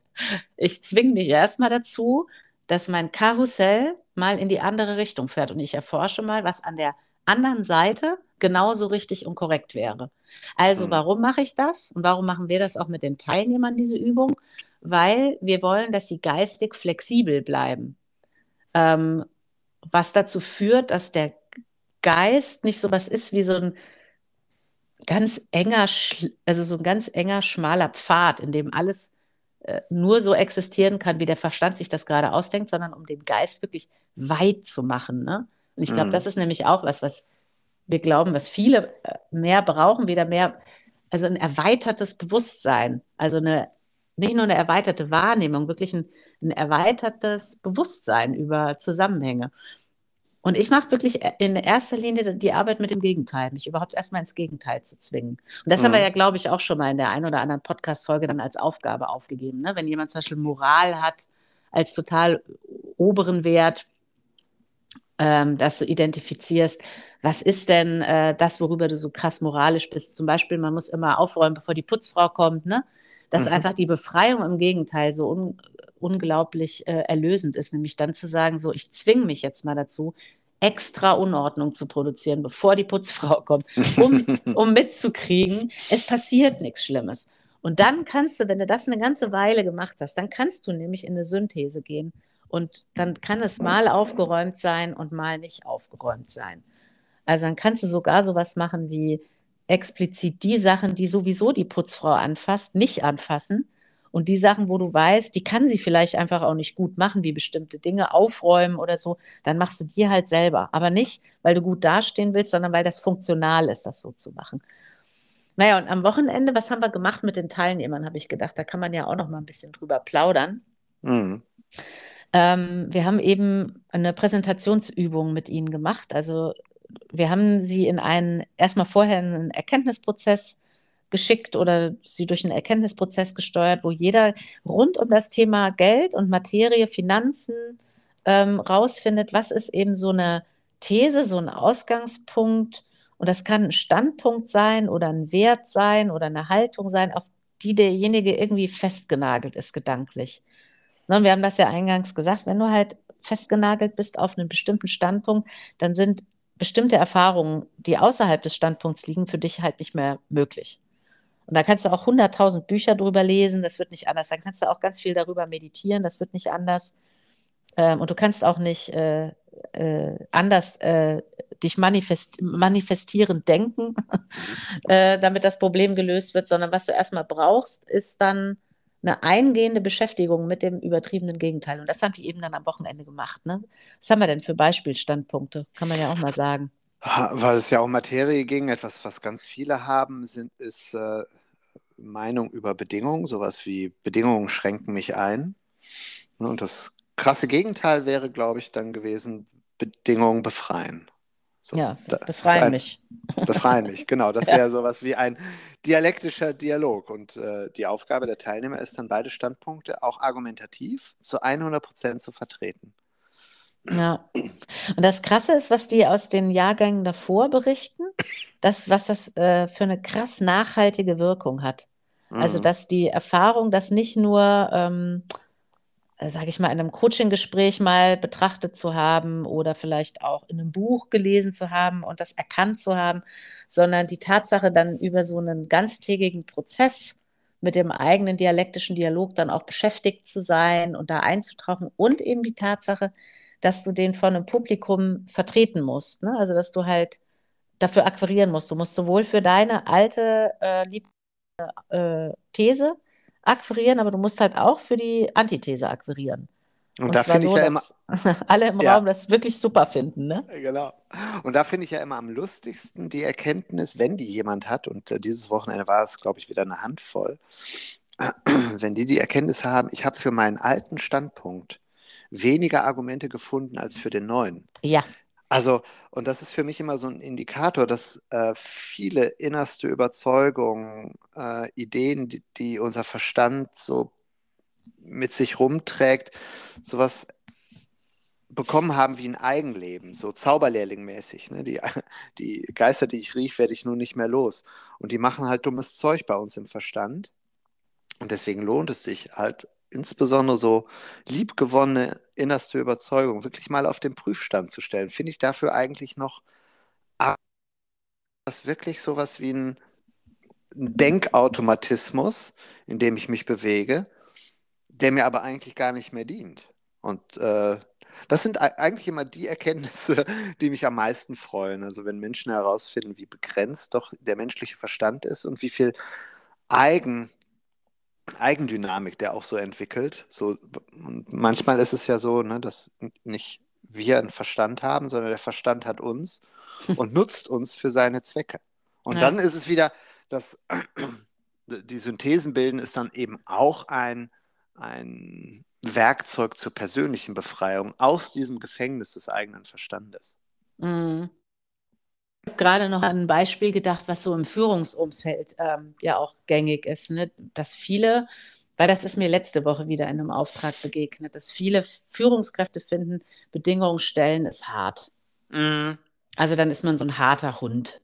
Ich zwinge mich erstmal dazu, dass mein Karussell mal in die andere Richtung fährt. Und ich erforsche mal, was an der anderen Seite genauso richtig und korrekt wäre. Also mhm. warum mache ich das und warum machen wir das auch mit den Teilnehmern, diese Übung? weil wir wollen, dass sie geistig flexibel bleiben. Ähm, was dazu führt, dass der Geist nicht so was ist wie so ein ganz enger, also so ein ganz enger, schmaler Pfad, in dem alles äh, nur so existieren kann, wie der Verstand sich das gerade ausdenkt, sondern um den Geist wirklich weit zu machen. Ne? Und ich glaube, mhm. das ist nämlich auch was, was wir glauben, was viele äh, mehr brauchen, wieder mehr, also ein erweitertes Bewusstsein, also eine, nicht nur eine erweiterte Wahrnehmung, wirklich ein, ein erweitertes Bewusstsein über Zusammenhänge. Und ich mache wirklich in erster Linie die Arbeit mit dem Gegenteil, mich überhaupt erstmal ins Gegenteil zu zwingen. Und das mhm. haben wir mhm. ja, glaube ich, auch schon mal in der einen oder anderen Podcast-Folge dann als Aufgabe aufgegeben. Ne? Wenn jemand zum Beispiel Moral hat als total oberen Wert, ähm, dass du identifizierst, was ist denn äh, das, worüber du so krass moralisch bist. Zum Beispiel, man muss immer aufräumen, bevor die Putzfrau kommt, ne? Dass mhm. einfach die Befreiung im Gegenteil so un unglaublich äh, erlösend ist, nämlich dann zu sagen, so, ich zwinge mich jetzt mal dazu, extra Unordnung zu produzieren, bevor die Putzfrau kommt, um, um mitzukriegen, es passiert nichts Schlimmes. Und dann kannst du, wenn du das eine ganze Weile gemacht hast, dann kannst du nämlich in eine Synthese gehen und dann kann es mal aufgeräumt sein und mal nicht aufgeräumt sein. Also dann kannst du sogar sowas machen wie explizit die Sachen, die sowieso die Putzfrau anfasst, nicht anfassen. Und die Sachen, wo du weißt, die kann sie vielleicht einfach auch nicht gut machen, wie bestimmte Dinge aufräumen oder so, dann machst du die halt selber. Aber nicht, weil du gut dastehen willst, sondern weil das funktional ist, das so zu machen. Naja, und am Wochenende, was haben wir gemacht mit den Teilnehmern, habe ich gedacht, da kann man ja auch noch mal ein bisschen drüber plaudern. Mhm. Ähm, wir haben eben eine Präsentationsübung mit ihnen gemacht. Also wir haben sie in einen, erstmal vorher einen Erkenntnisprozess geschickt oder sie durch einen Erkenntnisprozess gesteuert, wo jeder rund um das Thema Geld und Materie, Finanzen ähm, rausfindet, was ist eben so eine These, so ein Ausgangspunkt. Und das kann ein Standpunkt sein oder ein Wert sein oder eine Haltung sein, auf die derjenige irgendwie festgenagelt ist, gedanklich. Ne, wir haben das ja eingangs gesagt, wenn du halt festgenagelt bist auf einen bestimmten Standpunkt, dann sind bestimmte Erfahrungen, die außerhalb des Standpunkts liegen, für dich halt nicht mehr möglich. Und da kannst du auch 100.000 Bücher drüber lesen, das wird nicht anders. Dann kannst du auch ganz viel darüber meditieren, das wird nicht anders. Ähm, und du kannst auch nicht äh, äh, anders äh, dich manifest manifestieren denken, äh, damit das Problem gelöst wird, sondern was du erstmal brauchst, ist dann eine eingehende Beschäftigung mit dem übertriebenen Gegenteil. Und das haben die eben dann am Wochenende gemacht. Ne? Was haben wir denn für Beispielstandpunkte? Kann man ja auch mal sagen. Weil es ja um Materie ging, etwas, was ganz viele haben, sind, ist äh, Meinung über Bedingungen, sowas wie Bedingungen schränken mich ein. Und das krasse Gegenteil wäre, glaube ich, dann gewesen, Bedingungen befreien. So, ja, befreien ein, mich. Befreien mich, genau. Das wäre sowas wie ein dialektischer Dialog. Und äh, die Aufgabe der Teilnehmer ist dann, beide Standpunkte auch argumentativ zu 100 Prozent zu vertreten. Ja. Und das Krasse ist, was die aus den Jahrgängen davor berichten, das, was das äh, für eine krass nachhaltige Wirkung hat. Also, mhm. Also, dass die Erfahrung, dass nicht nur ähm, äh, sage ich mal, in einem Coaching-Gespräch mal betrachtet zu haben oder vielleicht auch in einem Buch gelesen zu haben und das erkannt zu haben, sondern die Tatsache dann über so einen ganztägigen Prozess mit dem eigenen dialektischen Dialog dann auch beschäftigt zu sein und da einzutauchen und eben die Tatsache, dass du den von einem Publikum vertreten musst. Ne? Also, dass du halt dafür akquirieren musst. Du musst sowohl für deine alte äh, Lieb äh, These akquirieren, aber du musst halt auch für die Antithese akquirieren. Und, und da finde so, ich ja immer. Alle im ja. Raum das wirklich super finden, ne? Genau. Und da finde ich ja immer am lustigsten die Erkenntnis, wenn die jemand hat, und äh, dieses Wochenende war es, glaube ich, wieder eine Handvoll, wenn die die Erkenntnis haben, ich habe für meinen alten Standpunkt weniger Argumente gefunden als für den neuen. Ja. Also, und das ist für mich immer so ein Indikator, dass äh, viele innerste Überzeugungen, äh, Ideen, die, die, unser Verstand so mit sich rumträgt, sowas bekommen haben wie ein Eigenleben, so Zauberlehrling-mäßig. Ne? Die, die Geister, die ich rief, werde ich nun nicht mehr los. Und die machen halt dummes Zeug bei uns im Verstand. Und deswegen lohnt es sich halt insbesondere so liebgewonnene innerste Überzeugung wirklich mal auf den Prüfstand zu stellen, finde ich dafür eigentlich noch das wirklich sowas wie ein Denkautomatismus, in dem ich mich bewege, der mir aber eigentlich gar nicht mehr dient. Und äh, das sind eigentlich immer die Erkenntnisse, die mich am meisten freuen. Also wenn Menschen herausfinden, wie begrenzt doch der menschliche Verstand ist und wie viel Eigen, Eigendynamik der auch so entwickelt. So, manchmal ist es ja so, ne, dass nicht wir einen Verstand haben, sondern der Verstand hat uns und nutzt uns für seine Zwecke. Und ja. dann ist es wieder, dass die Synthesen bilden, ist dann eben auch ein, ein Werkzeug zur persönlichen Befreiung aus diesem Gefängnis des eigenen Verstandes. Mhm. Ich habe gerade noch an ein Beispiel gedacht, was so im Führungsumfeld ähm, ja auch gängig ist, ne? dass viele, weil das ist mir letzte Woche wieder in einem Auftrag begegnet, dass viele Führungskräfte finden, Bedingungen stellen ist hart. Mhm. Also dann ist man so ein harter Hund,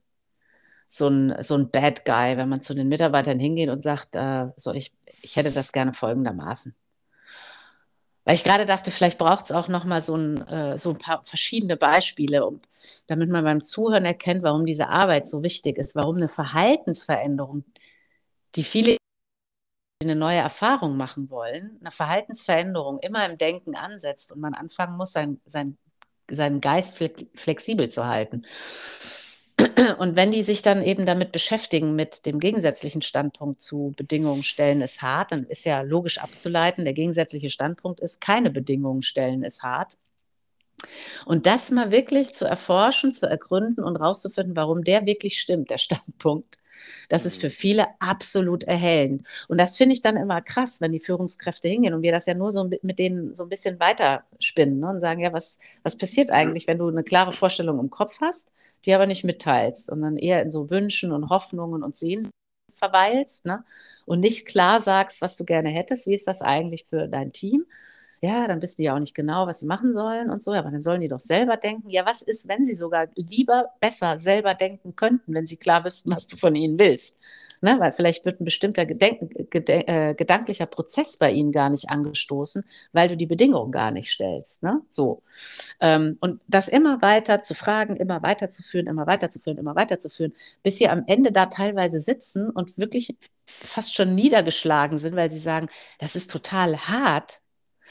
so ein, so ein Bad Guy, wenn man zu den Mitarbeitern hingeht und sagt, äh, so ich, ich hätte das gerne folgendermaßen. Weil ich gerade dachte, vielleicht braucht es auch noch mal so ein, äh, so ein paar verschiedene Beispiele, um, damit man beim Zuhören erkennt, warum diese Arbeit so wichtig ist, warum eine Verhaltensveränderung, die viele eine neue Erfahrung machen wollen, eine Verhaltensveränderung immer im Denken ansetzt und man anfangen muss, sein, sein, seinen Geist flexibel zu halten. Und wenn die sich dann eben damit beschäftigen, mit dem gegensätzlichen Standpunkt zu Bedingungen stellen ist hart, dann ist ja logisch abzuleiten, der gegensätzliche Standpunkt ist, keine Bedingungen stellen ist hart. Und das mal wirklich zu erforschen, zu ergründen und rauszufinden, warum der wirklich stimmt, der Standpunkt, das ist für viele absolut erhellend. Und das finde ich dann immer krass, wenn die Führungskräfte hingehen und wir das ja nur so mit denen so ein bisschen weiterspinnen ne, und sagen, ja, was, was passiert eigentlich, wenn du eine klare Vorstellung im Kopf hast die aber nicht mitteilst, sondern eher in so Wünschen und Hoffnungen und Sehnsüchten verweilst ne? und nicht klar sagst, was du gerne hättest, wie ist das eigentlich für dein Team? Ja, dann wissen die ja auch nicht genau, was sie machen sollen und so, aber dann sollen die doch selber denken. Ja, was ist, wenn sie sogar lieber besser selber denken könnten, wenn sie klar wüssten, was du von ihnen willst? Ne? Weil vielleicht wird ein bestimmter Gedenk Geden äh, gedanklicher Prozess bei ihnen gar nicht angestoßen, weil du die Bedingungen gar nicht stellst. Ne? So. Ähm, und das immer weiter zu fragen, immer weiterzuführen, immer weiterzuführen, immer weiterzuführen, bis sie am Ende da teilweise sitzen und wirklich fast schon niedergeschlagen sind, weil sie sagen, das ist total hart,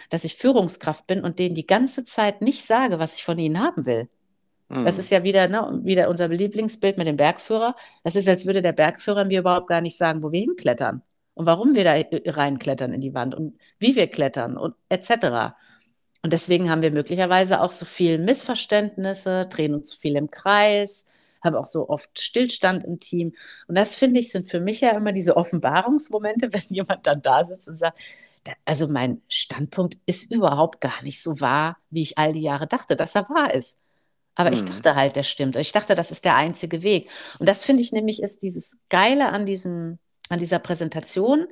dass ich Führungskraft bin und denen die ganze Zeit nicht sage, was ich von ihnen haben will. Das mhm. ist ja wieder, ne, wieder unser Lieblingsbild mit dem Bergführer. Das ist, als würde der Bergführer mir überhaupt gar nicht sagen, wo wir hinklettern und warum wir da reinklettern in die Wand und wie wir klettern und etc. Und deswegen haben wir möglicherweise auch so viel Missverständnisse, drehen uns zu viel im Kreis, haben auch so oft Stillstand im Team. Und das finde ich, sind für mich ja immer diese Offenbarungsmomente, wenn jemand dann da sitzt und sagt, also mein Standpunkt ist überhaupt gar nicht so wahr, wie ich all die Jahre dachte, dass er wahr ist. Aber ich mhm. dachte halt, der stimmt. Ich dachte, das ist der einzige Weg. Und das finde ich nämlich ist dieses Geile an diesem, an dieser Präsentation,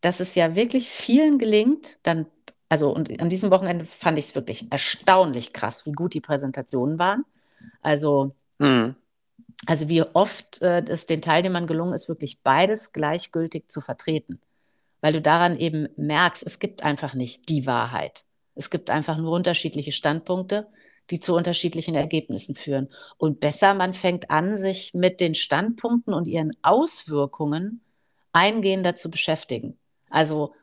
dass es ja wirklich vielen gelingt, dann, also und an diesem Wochenende fand ich es wirklich erstaunlich krass, wie gut die Präsentationen waren. Also, mhm. also wie oft äh, es den Teilnehmern gelungen ist, wirklich beides gleichgültig zu vertreten. Weil du daran eben merkst, es gibt einfach nicht die Wahrheit. Es gibt einfach nur unterschiedliche Standpunkte die zu unterschiedlichen Ergebnissen führen. Und besser, man fängt an, sich mit den Standpunkten und ihren Auswirkungen eingehender zu beschäftigen. Also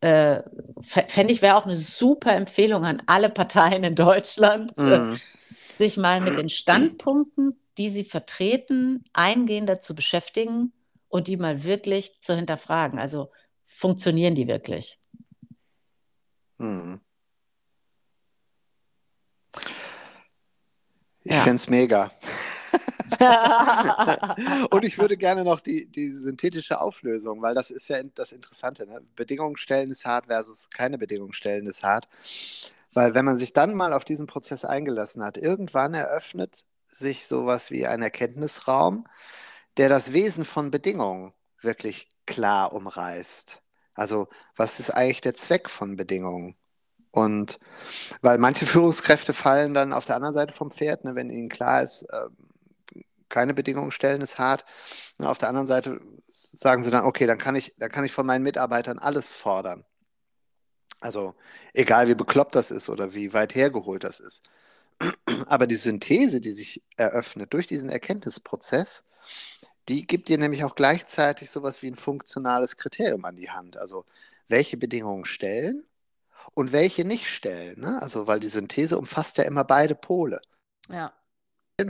äh, fände ich, wäre auch eine super Empfehlung an alle Parteien in Deutschland, mhm. sich mal mit den Standpunkten, die sie vertreten, eingehender zu beschäftigen und die mal wirklich zu hinterfragen. Also funktionieren die wirklich? Mhm. Ich ja. finde es mega. und ich würde gerne noch die, die synthetische Auflösung, weil das ist ja das Interessante. Ne? Bedingungen stellen ist hart versus keine Bedingungen stellen ist hart. Weil wenn man sich dann mal auf diesen Prozess eingelassen hat, irgendwann eröffnet sich sowas wie ein Erkenntnisraum, der das Wesen von Bedingungen wirklich klar umreißt. Also was ist eigentlich der Zweck von Bedingungen? Und weil manche Führungskräfte fallen dann auf der anderen Seite vom Pferd, ne, wenn ihnen klar ist, äh, keine Bedingungen stellen ist hart. Und auf der anderen Seite sagen sie dann, okay, dann kann ich, dann kann ich von meinen Mitarbeitern alles fordern. Also egal wie bekloppt das ist oder wie weit hergeholt das ist. Aber die Synthese, die sich eröffnet durch diesen Erkenntnisprozess, die gibt dir nämlich auch gleichzeitig sowas wie ein funktionales Kriterium an die Hand. Also welche Bedingungen stellen und welche nicht stellen. Ne? Also, weil die Synthese umfasst ja immer beide Pole. Ja.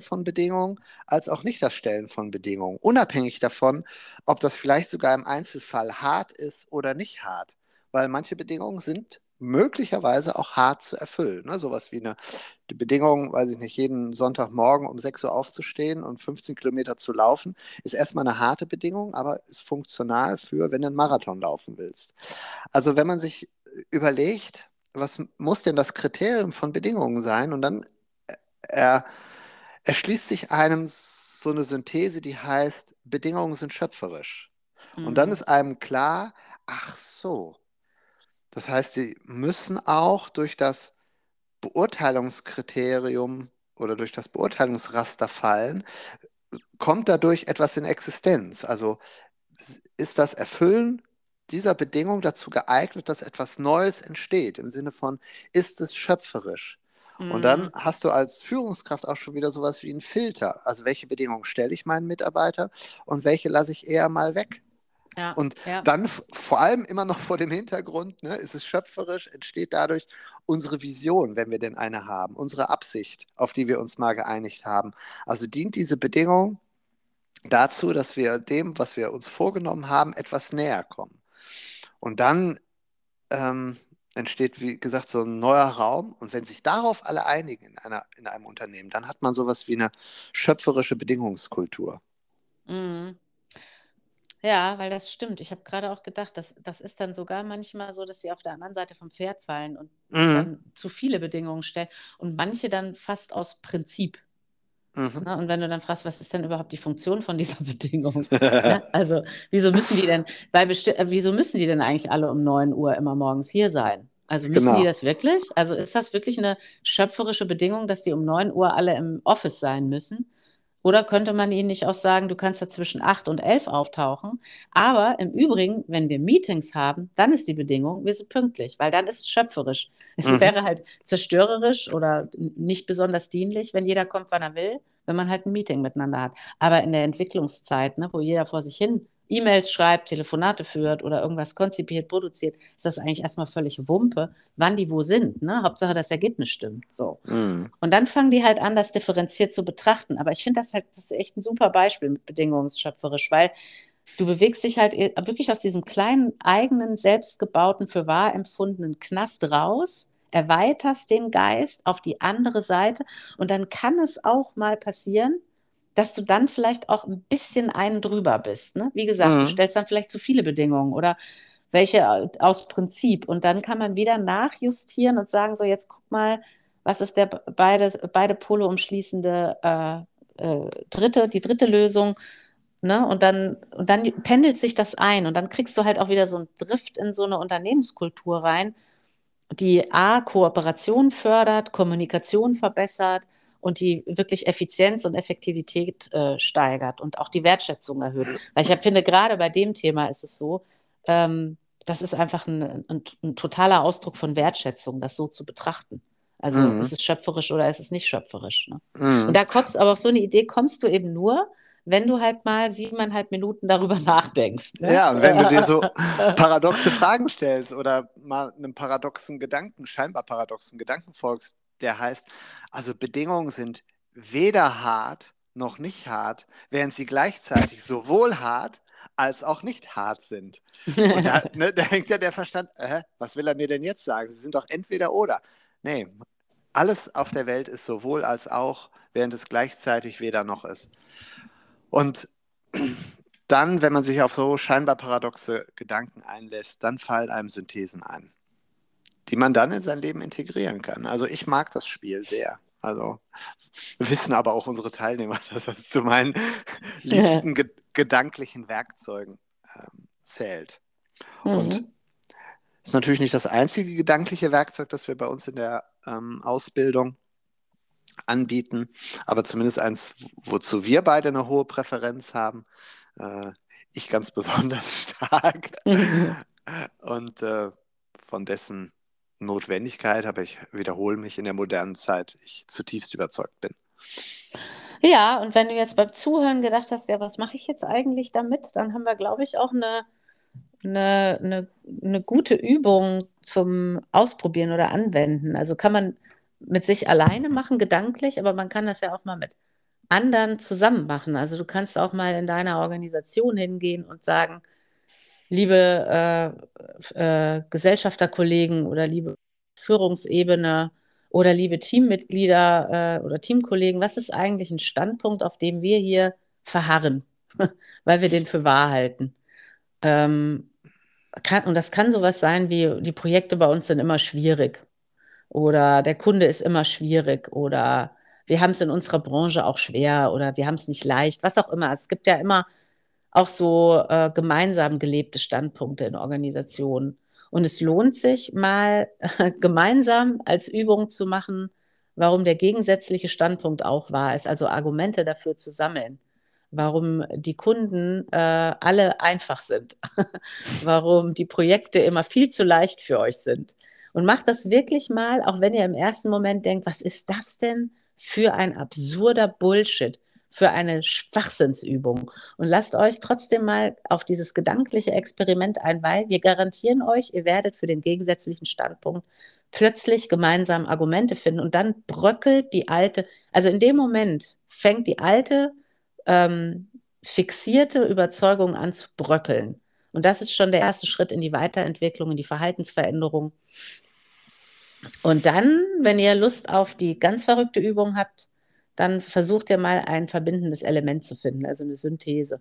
Von Bedingungen als auch nicht das Stellen von Bedingungen, unabhängig davon, ob das vielleicht sogar im Einzelfall hart ist oder nicht hart, weil manche Bedingungen sind möglicherweise auch hart zu erfüllen. Ne? Sowas wie eine Bedingung, weiß ich nicht, jeden Sonntagmorgen um 6 Uhr aufzustehen und 15 Kilometer zu laufen, ist erstmal eine harte Bedingung, aber ist funktional für, wenn du einen Marathon laufen willst. Also wenn man sich überlegt, was muss denn das Kriterium von Bedingungen sein? Und dann äh, er, erschließt sich einem so eine Synthese, die heißt, Bedingungen sind schöpferisch. Mhm. Und dann mhm. ist einem klar, ach so, das heißt, sie müssen auch durch das Beurteilungskriterium oder durch das Beurteilungsraster fallen, kommt dadurch etwas in Existenz. Also ist das Erfüllen dieser Bedingung dazu geeignet, dass etwas Neues entsteht, im Sinne von, ist es schöpferisch? Mhm. Und dann mhm. hast du als Führungskraft auch schon wieder sowas wie einen Filter. Also welche Bedingungen stelle ich meinen Mitarbeitern und welche lasse ich eher mal weg? Ja, und ja. dann vor allem immer noch vor dem Hintergrund, ne, ist es schöpferisch, entsteht dadurch unsere Vision, wenn wir denn eine haben, unsere Absicht, auf die wir uns mal geeinigt haben. Also dient diese Bedingung dazu, dass wir dem, was wir uns vorgenommen haben, etwas näher kommen. Und dann ähm, entsteht, wie gesagt, so ein neuer Raum. Und wenn sich darauf alle einigen in, einer, in einem Unternehmen, dann hat man sowas wie eine schöpferische Bedingungskultur. Mhm. Ja, weil das stimmt. Ich habe gerade auch gedacht, das, das ist dann sogar manchmal so, dass sie auf der anderen Seite vom Pferd fallen und mhm. dann zu viele Bedingungen stellen und manche dann fast aus Prinzip. Mhm. Ne? Und wenn du dann fragst, was ist denn überhaupt die Funktion von dieser Bedingung? ne? Also, wieso müssen die denn, weil äh, wieso müssen die denn eigentlich alle um 9 Uhr immer morgens hier sein? Also müssen genau. die das wirklich? Also ist das wirklich eine schöpferische Bedingung, dass die um 9 Uhr alle im Office sein müssen? Oder könnte man ihnen nicht auch sagen, du kannst da zwischen 8 und 11 auftauchen. Aber im Übrigen, wenn wir Meetings haben, dann ist die Bedingung, wir sind pünktlich, weil dann ist es schöpferisch. Es mhm. wäre halt zerstörerisch oder nicht besonders dienlich, wenn jeder kommt, wann er will, wenn man halt ein Meeting miteinander hat. Aber in der Entwicklungszeit, ne, wo jeder vor sich hin E-Mails schreibt, Telefonate führt oder irgendwas konzipiert, produziert, ist das eigentlich erstmal völlig Wumpe, wann die wo sind. Ne? Hauptsache, das Ergebnis stimmt. So. Mm. Und dann fangen die halt an, das differenziert zu betrachten. Aber ich finde das halt, das ist echt ein super Beispiel mit bedingungsschöpferisch, weil du bewegst dich halt e, wirklich aus diesem kleinen, eigenen, selbstgebauten, für wahr empfundenen Knast raus, erweiterst den Geist auf die andere Seite und dann kann es auch mal passieren, dass du dann vielleicht auch ein bisschen einen drüber bist. Ne? Wie gesagt, mhm. du stellst dann vielleicht zu viele Bedingungen oder welche aus Prinzip. Und dann kann man wieder nachjustieren und sagen, so jetzt guck mal, was ist der beide, beide Pole umschließende äh, äh, dritte, die dritte Lösung. Ne? Und, dann, und dann pendelt sich das ein und dann kriegst du halt auch wieder so einen Drift in so eine Unternehmenskultur rein, die A, Kooperation fördert, Kommunikation verbessert, und die wirklich Effizienz und Effektivität äh, steigert und auch die Wertschätzung erhöht. Weil ich hab, finde, gerade bei dem Thema ist es so, ähm, das ist einfach ein, ein, ein, totaler Ausdruck von Wertschätzung, das so zu betrachten. Also mhm. ist es schöpferisch oder ist es nicht schöpferisch. Ne? Mhm. Und da kommst, aber auf so eine Idee kommst du eben nur, wenn du halt mal siebeneinhalb Minuten darüber nachdenkst. Ne? Ja, und wenn du dir so paradoxe Fragen stellst oder mal einem paradoxen Gedanken, scheinbar paradoxen Gedanken folgst, der heißt, also Bedingungen sind weder hart noch nicht hart, während sie gleichzeitig sowohl hart als auch nicht hart sind. Und da, ne, da hängt ja der Verstand, äh, was will er mir denn jetzt sagen? Sie sind doch entweder oder. Nee, alles auf der Welt ist sowohl als auch, während es gleichzeitig weder noch ist. Und dann, wenn man sich auf so scheinbar paradoxe Gedanken einlässt, dann fallen einem Synthesen ein die man dann in sein Leben integrieren kann. Also ich mag das Spiel sehr. Also wissen aber auch unsere Teilnehmer, dass das zu meinen liebsten ge gedanklichen Werkzeugen ähm, zählt. Mhm. Und ist natürlich nicht das einzige gedankliche Werkzeug, das wir bei uns in der ähm, Ausbildung anbieten, aber zumindest eins, wozu wir beide eine hohe Präferenz haben. Äh, ich ganz besonders stark. Mhm. Und äh, von dessen Notwendigkeit, aber ich wiederhole mich in der modernen Zeit, ich zutiefst überzeugt bin. Ja, und wenn du jetzt beim Zuhören gedacht hast, ja, was mache ich jetzt eigentlich damit, dann haben wir, glaube ich, auch eine, eine, eine, eine gute Übung zum Ausprobieren oder Anwenden. Also kann man mit sich alleine machen, gedanklich, aber man kann das ja auch mal mit anderen zusammen machen. Also du kannst auch mal in deiner Organisation hingehen und sagen, liebe äh, äh, Gesellschafterkollegen oder liebe Führungsebene oder liebe Teammitglieder äh, oder Teamkollegen, was ist eigentlich ein Standpunkt, auf dem wir hier verharren, weil wir den für wahr halten? Ähm, kann, und das kann sowas sein wie, die Projekte bei uns sind immer schwierig. Oder der Kunde ist immer schwierig. Oder wir haben es in unserer Branche auch schwer. Oder wir haben es nicht leicht, was auch immer. Es gibt ja immer auch so äh, gemeinsam gelebte Standpunkte in Organisationen. Und es lohnt sich mal gemeinsam als Übung zu machen, warum der gegensätzliche Standpunkt auch wahr ist, also Argumente dafür zu sammeln warum die Kunden äh, alle einfach sind, warum die Projekte immer viel zu leicht für euch sind. Und macht das wirklich mal, auch wenn ihr im ersten Moment denkt, was ist das denn für ein absurder Bullshit, für eine Schwachsinnsübung. Und lasst euch trotzdem mal auf dieses gedankliche Experiment ein, weil wir garantieren euch, ihr werdet für den gegensätzlichen Standpunkt plötzlich gemeinsam Argumente finden und dann bröckelt die alte, also in dem Moment fängt die alte ähm, fixierte Überzeugung an zu bröckeln. Und das ist schon der erste Schritt in die Weiterentwicklung, in die Verhaltensveränderung. Und dann, wenn ihr Lust auf die ganz verrückte Übung habt, dann versucht ihr mal ein verbindendes Element zu finden, also eine Synthese.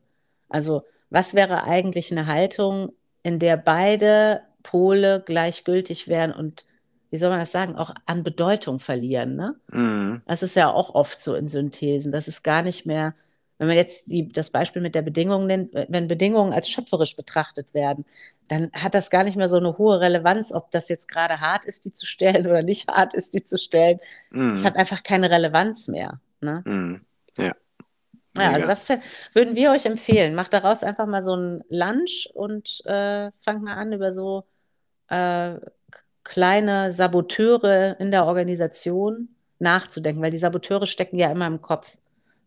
Also was wäre eigentlich eine Haltung, in der beide Pole gleichgültig wären und, wie soll man das sagen, auch an Bedeutung verlieren. Ne? Mhm. Das ist ja auch oft so in Synthesen, dass es gar nicht mehr wenn man jetzt die, das Beispiel mit der Bedingung nennt, wenn Bedingungen als schöpferisch betrachtet werden, dann hat das gar nicht mehr so eine hohe Relevanz, ob das jetzt gerade hart ist, die zu stellen oder nicht hart ist, die zu stellen. Es mm. hat einfach keine Relevanz mehr. Ne? Mm. Ja. Ja, also das würden wir euch empfehlen. Macht daraus einfach mal so ein Lunch und äh, fangt mal an, über so äh, kleine Saboteure in der Organisation nachzudenken, weil die Saboteure stecken ja immer im Kopf.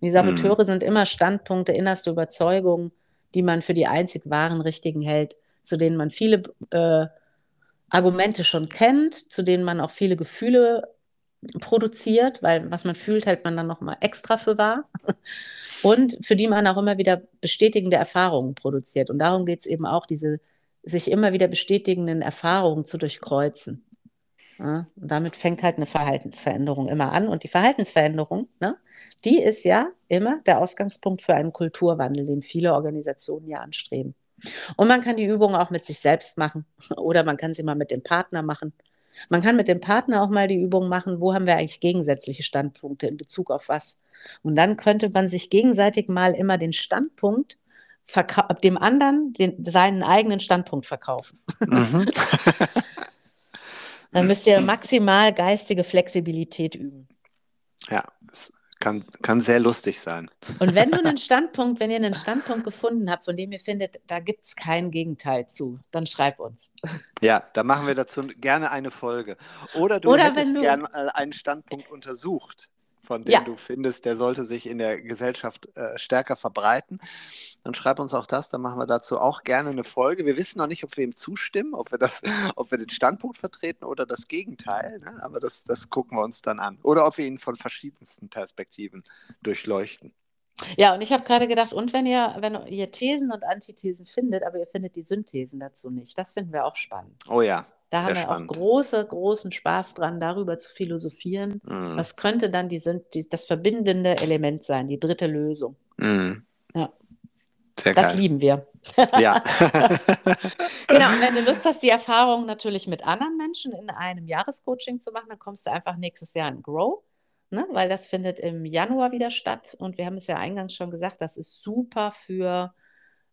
Die Saboteure mhm. sind immer Standpunkte, innerste Überzeugungen, die man für die einzig wahren, richtigen hält, zu denen man viele äh, Argumente schon kennt, zu denen man auch viele Gefühle produziert, weil was man fühlt, hält man dann nochmal extra für wahr. Und für die man auch immer wieder bestätigende Erfahrungen produziert. Und darum geht es eben auch, diese sich immer wieder bestätigenden Erfahrungen zu durchkreuzen. Ja, und damit fängt halt eine Verhaltensveränderung immer an. Und die Verhaltensveränderung, ne, die ist ja immer der Ausgangspunkt für einen Kulturwandel, den viele Organisationen ja anstreben. Und man kann die Übung auch mit sich selbst machen oder man kann sie mal mit dem Partner machen. Man kann mit dem Partner auch mal die Übung machen, wo haben wir eigentlich gegensätzliche Standpunkte in Bezug auf was. Und dann könnte man sich gegenseitig mal immer den Standpunkt dem anderen den, seinen eigenen Standpunkt verkaufen. Mhm. Dann müsst ihr maximal geistige Flexibilität üben. Ja, es kann, kann sehr lustig sein. Und wenn du einen Standpunkt, wenn ihr einen Standpunkt gefunden habt, von dem ihr findet, da gibt es kein Gegenteil zu, dann schreib uns. Ja, da machen wir dazu gerne eine Folge. Oder du Oder hättest du... gern einen Standpunkt untersucht von dem ja. du findest, der sollte sich in der Gesellschaft äh, stärker verbreiten, dann schreib uns auch das, dann machen wir dazu auch gerne eine Folge. Wir wissen noch nicht, ob wir ihm zustimmen, ob wir, das, ob wir den Standpunkt vertreten oder das Gegenteil, ne? aber das, das gucken wir uns dann an. Oder ob wir ihn von verschiedensten Perspektiven durchleuchten. Ja, und ich habe gerade gedacht, und wenn ihr, wenn ihr Thesen und Antithesen findet, aber ihr findet die Synthesen dazu nicht, das finden wir auch spannend. Oh ja, da Sehr haben wir spannend. auch große, großen Spaß dran, darüber zu philosophieren. Mm. Was könnte dann die, die, das verbindende Element sein, die dritte Lösung? Mm. Ja. Sehr das geil. lieben wir. Ja. genau, und wenn du Lust hast, die Erfahrung natürlich mit anderen Menschen in einem Jahrescoaching zu machen, dann kommst du einfach nächstes Jahr in Grow, ne? weil das findet im Januar wieder statt. Und wir haben es ja eingangs schon gesagt, das ist super für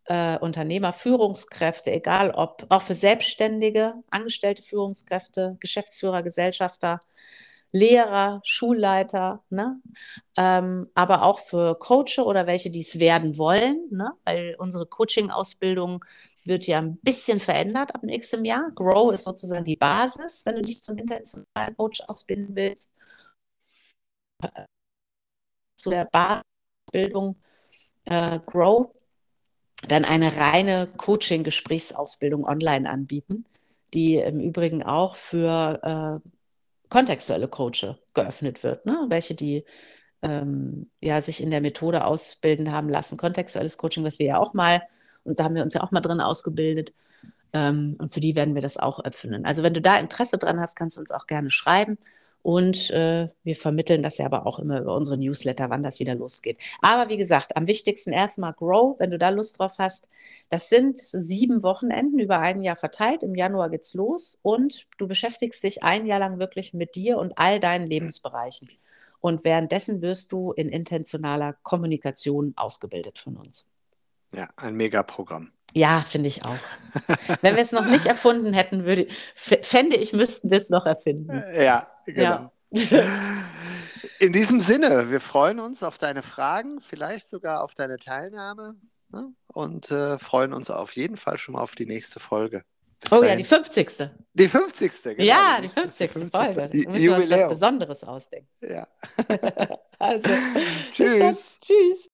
äh, Unternehmer, Führungskräfte, egal ob auch für Selbstständige, angestellte Führungskräfte, Geschäftsführer, Gesellschafter, Lehrer, Schulleiter, ne? Ähm, aber auch für Coache oder welche, die es werden wollen, ne? weil unsere Coaching-Ausbildung wird ja ein bisschen verändert ab nächstem Jahr. Grow ist sozusagen die Basis, wenn du dich zum internationalen Coach ausbilden willst. Zu der Basisbildung äh, Grow dann eine reine Coaching-Gesprächsausbildung online anbieten, die im Übrigen auch für äh, kontextuelle Coache geöffnet wird, ne? welche die ähm, ja, sich in der Methode ausbilden haben lassen, kontextuelles Coaching, was wir ja auch mal, und da haben wir uns ja auch mal drin ausgebildet, ähm, und für die werden wir das auch öffnen. Also wenn du da Interesse dran hast, kannst du uns auch gerne schreiben. Und äh, wir vermitteln das ja aber auch immer über unsere Newsletter, wann das wieder losgeht. Aber wie gesagt, am wichtigsten erstmal Grow, wenn du da Lust drauf hast. Das sind sieben Wochenenden über ein Jahr verteilt. Im Januar geht's los und du beschäftigst dich ein Jahr lang wirklich mit dir und all deinen Lebensbereichen. Und währenddessen wirst du in intentionaler Kommunikation ausgebildet von uns. Ja, ein Megaprogramm. Ja, finde ich auch. Wenn wir es noch nicht erfunden hätten, würde, fände ich, müssten wir es noch erfinden. Ja, genau. Ja. In diesem Sinne, wir freuen uns auf deine Fragen, vielleicht sogar auf deine Teilnahme ne? und äh, freuen uns auf jeden Fall schon mal auf die nächste Folge. Bis oh dahin. ja, die 50. Die 50. Genau. Ja, die 50. Die 50. Folge. Da müssen wir uns was Besonderes ausdenken. Ja. also, tschüss. Tschüss.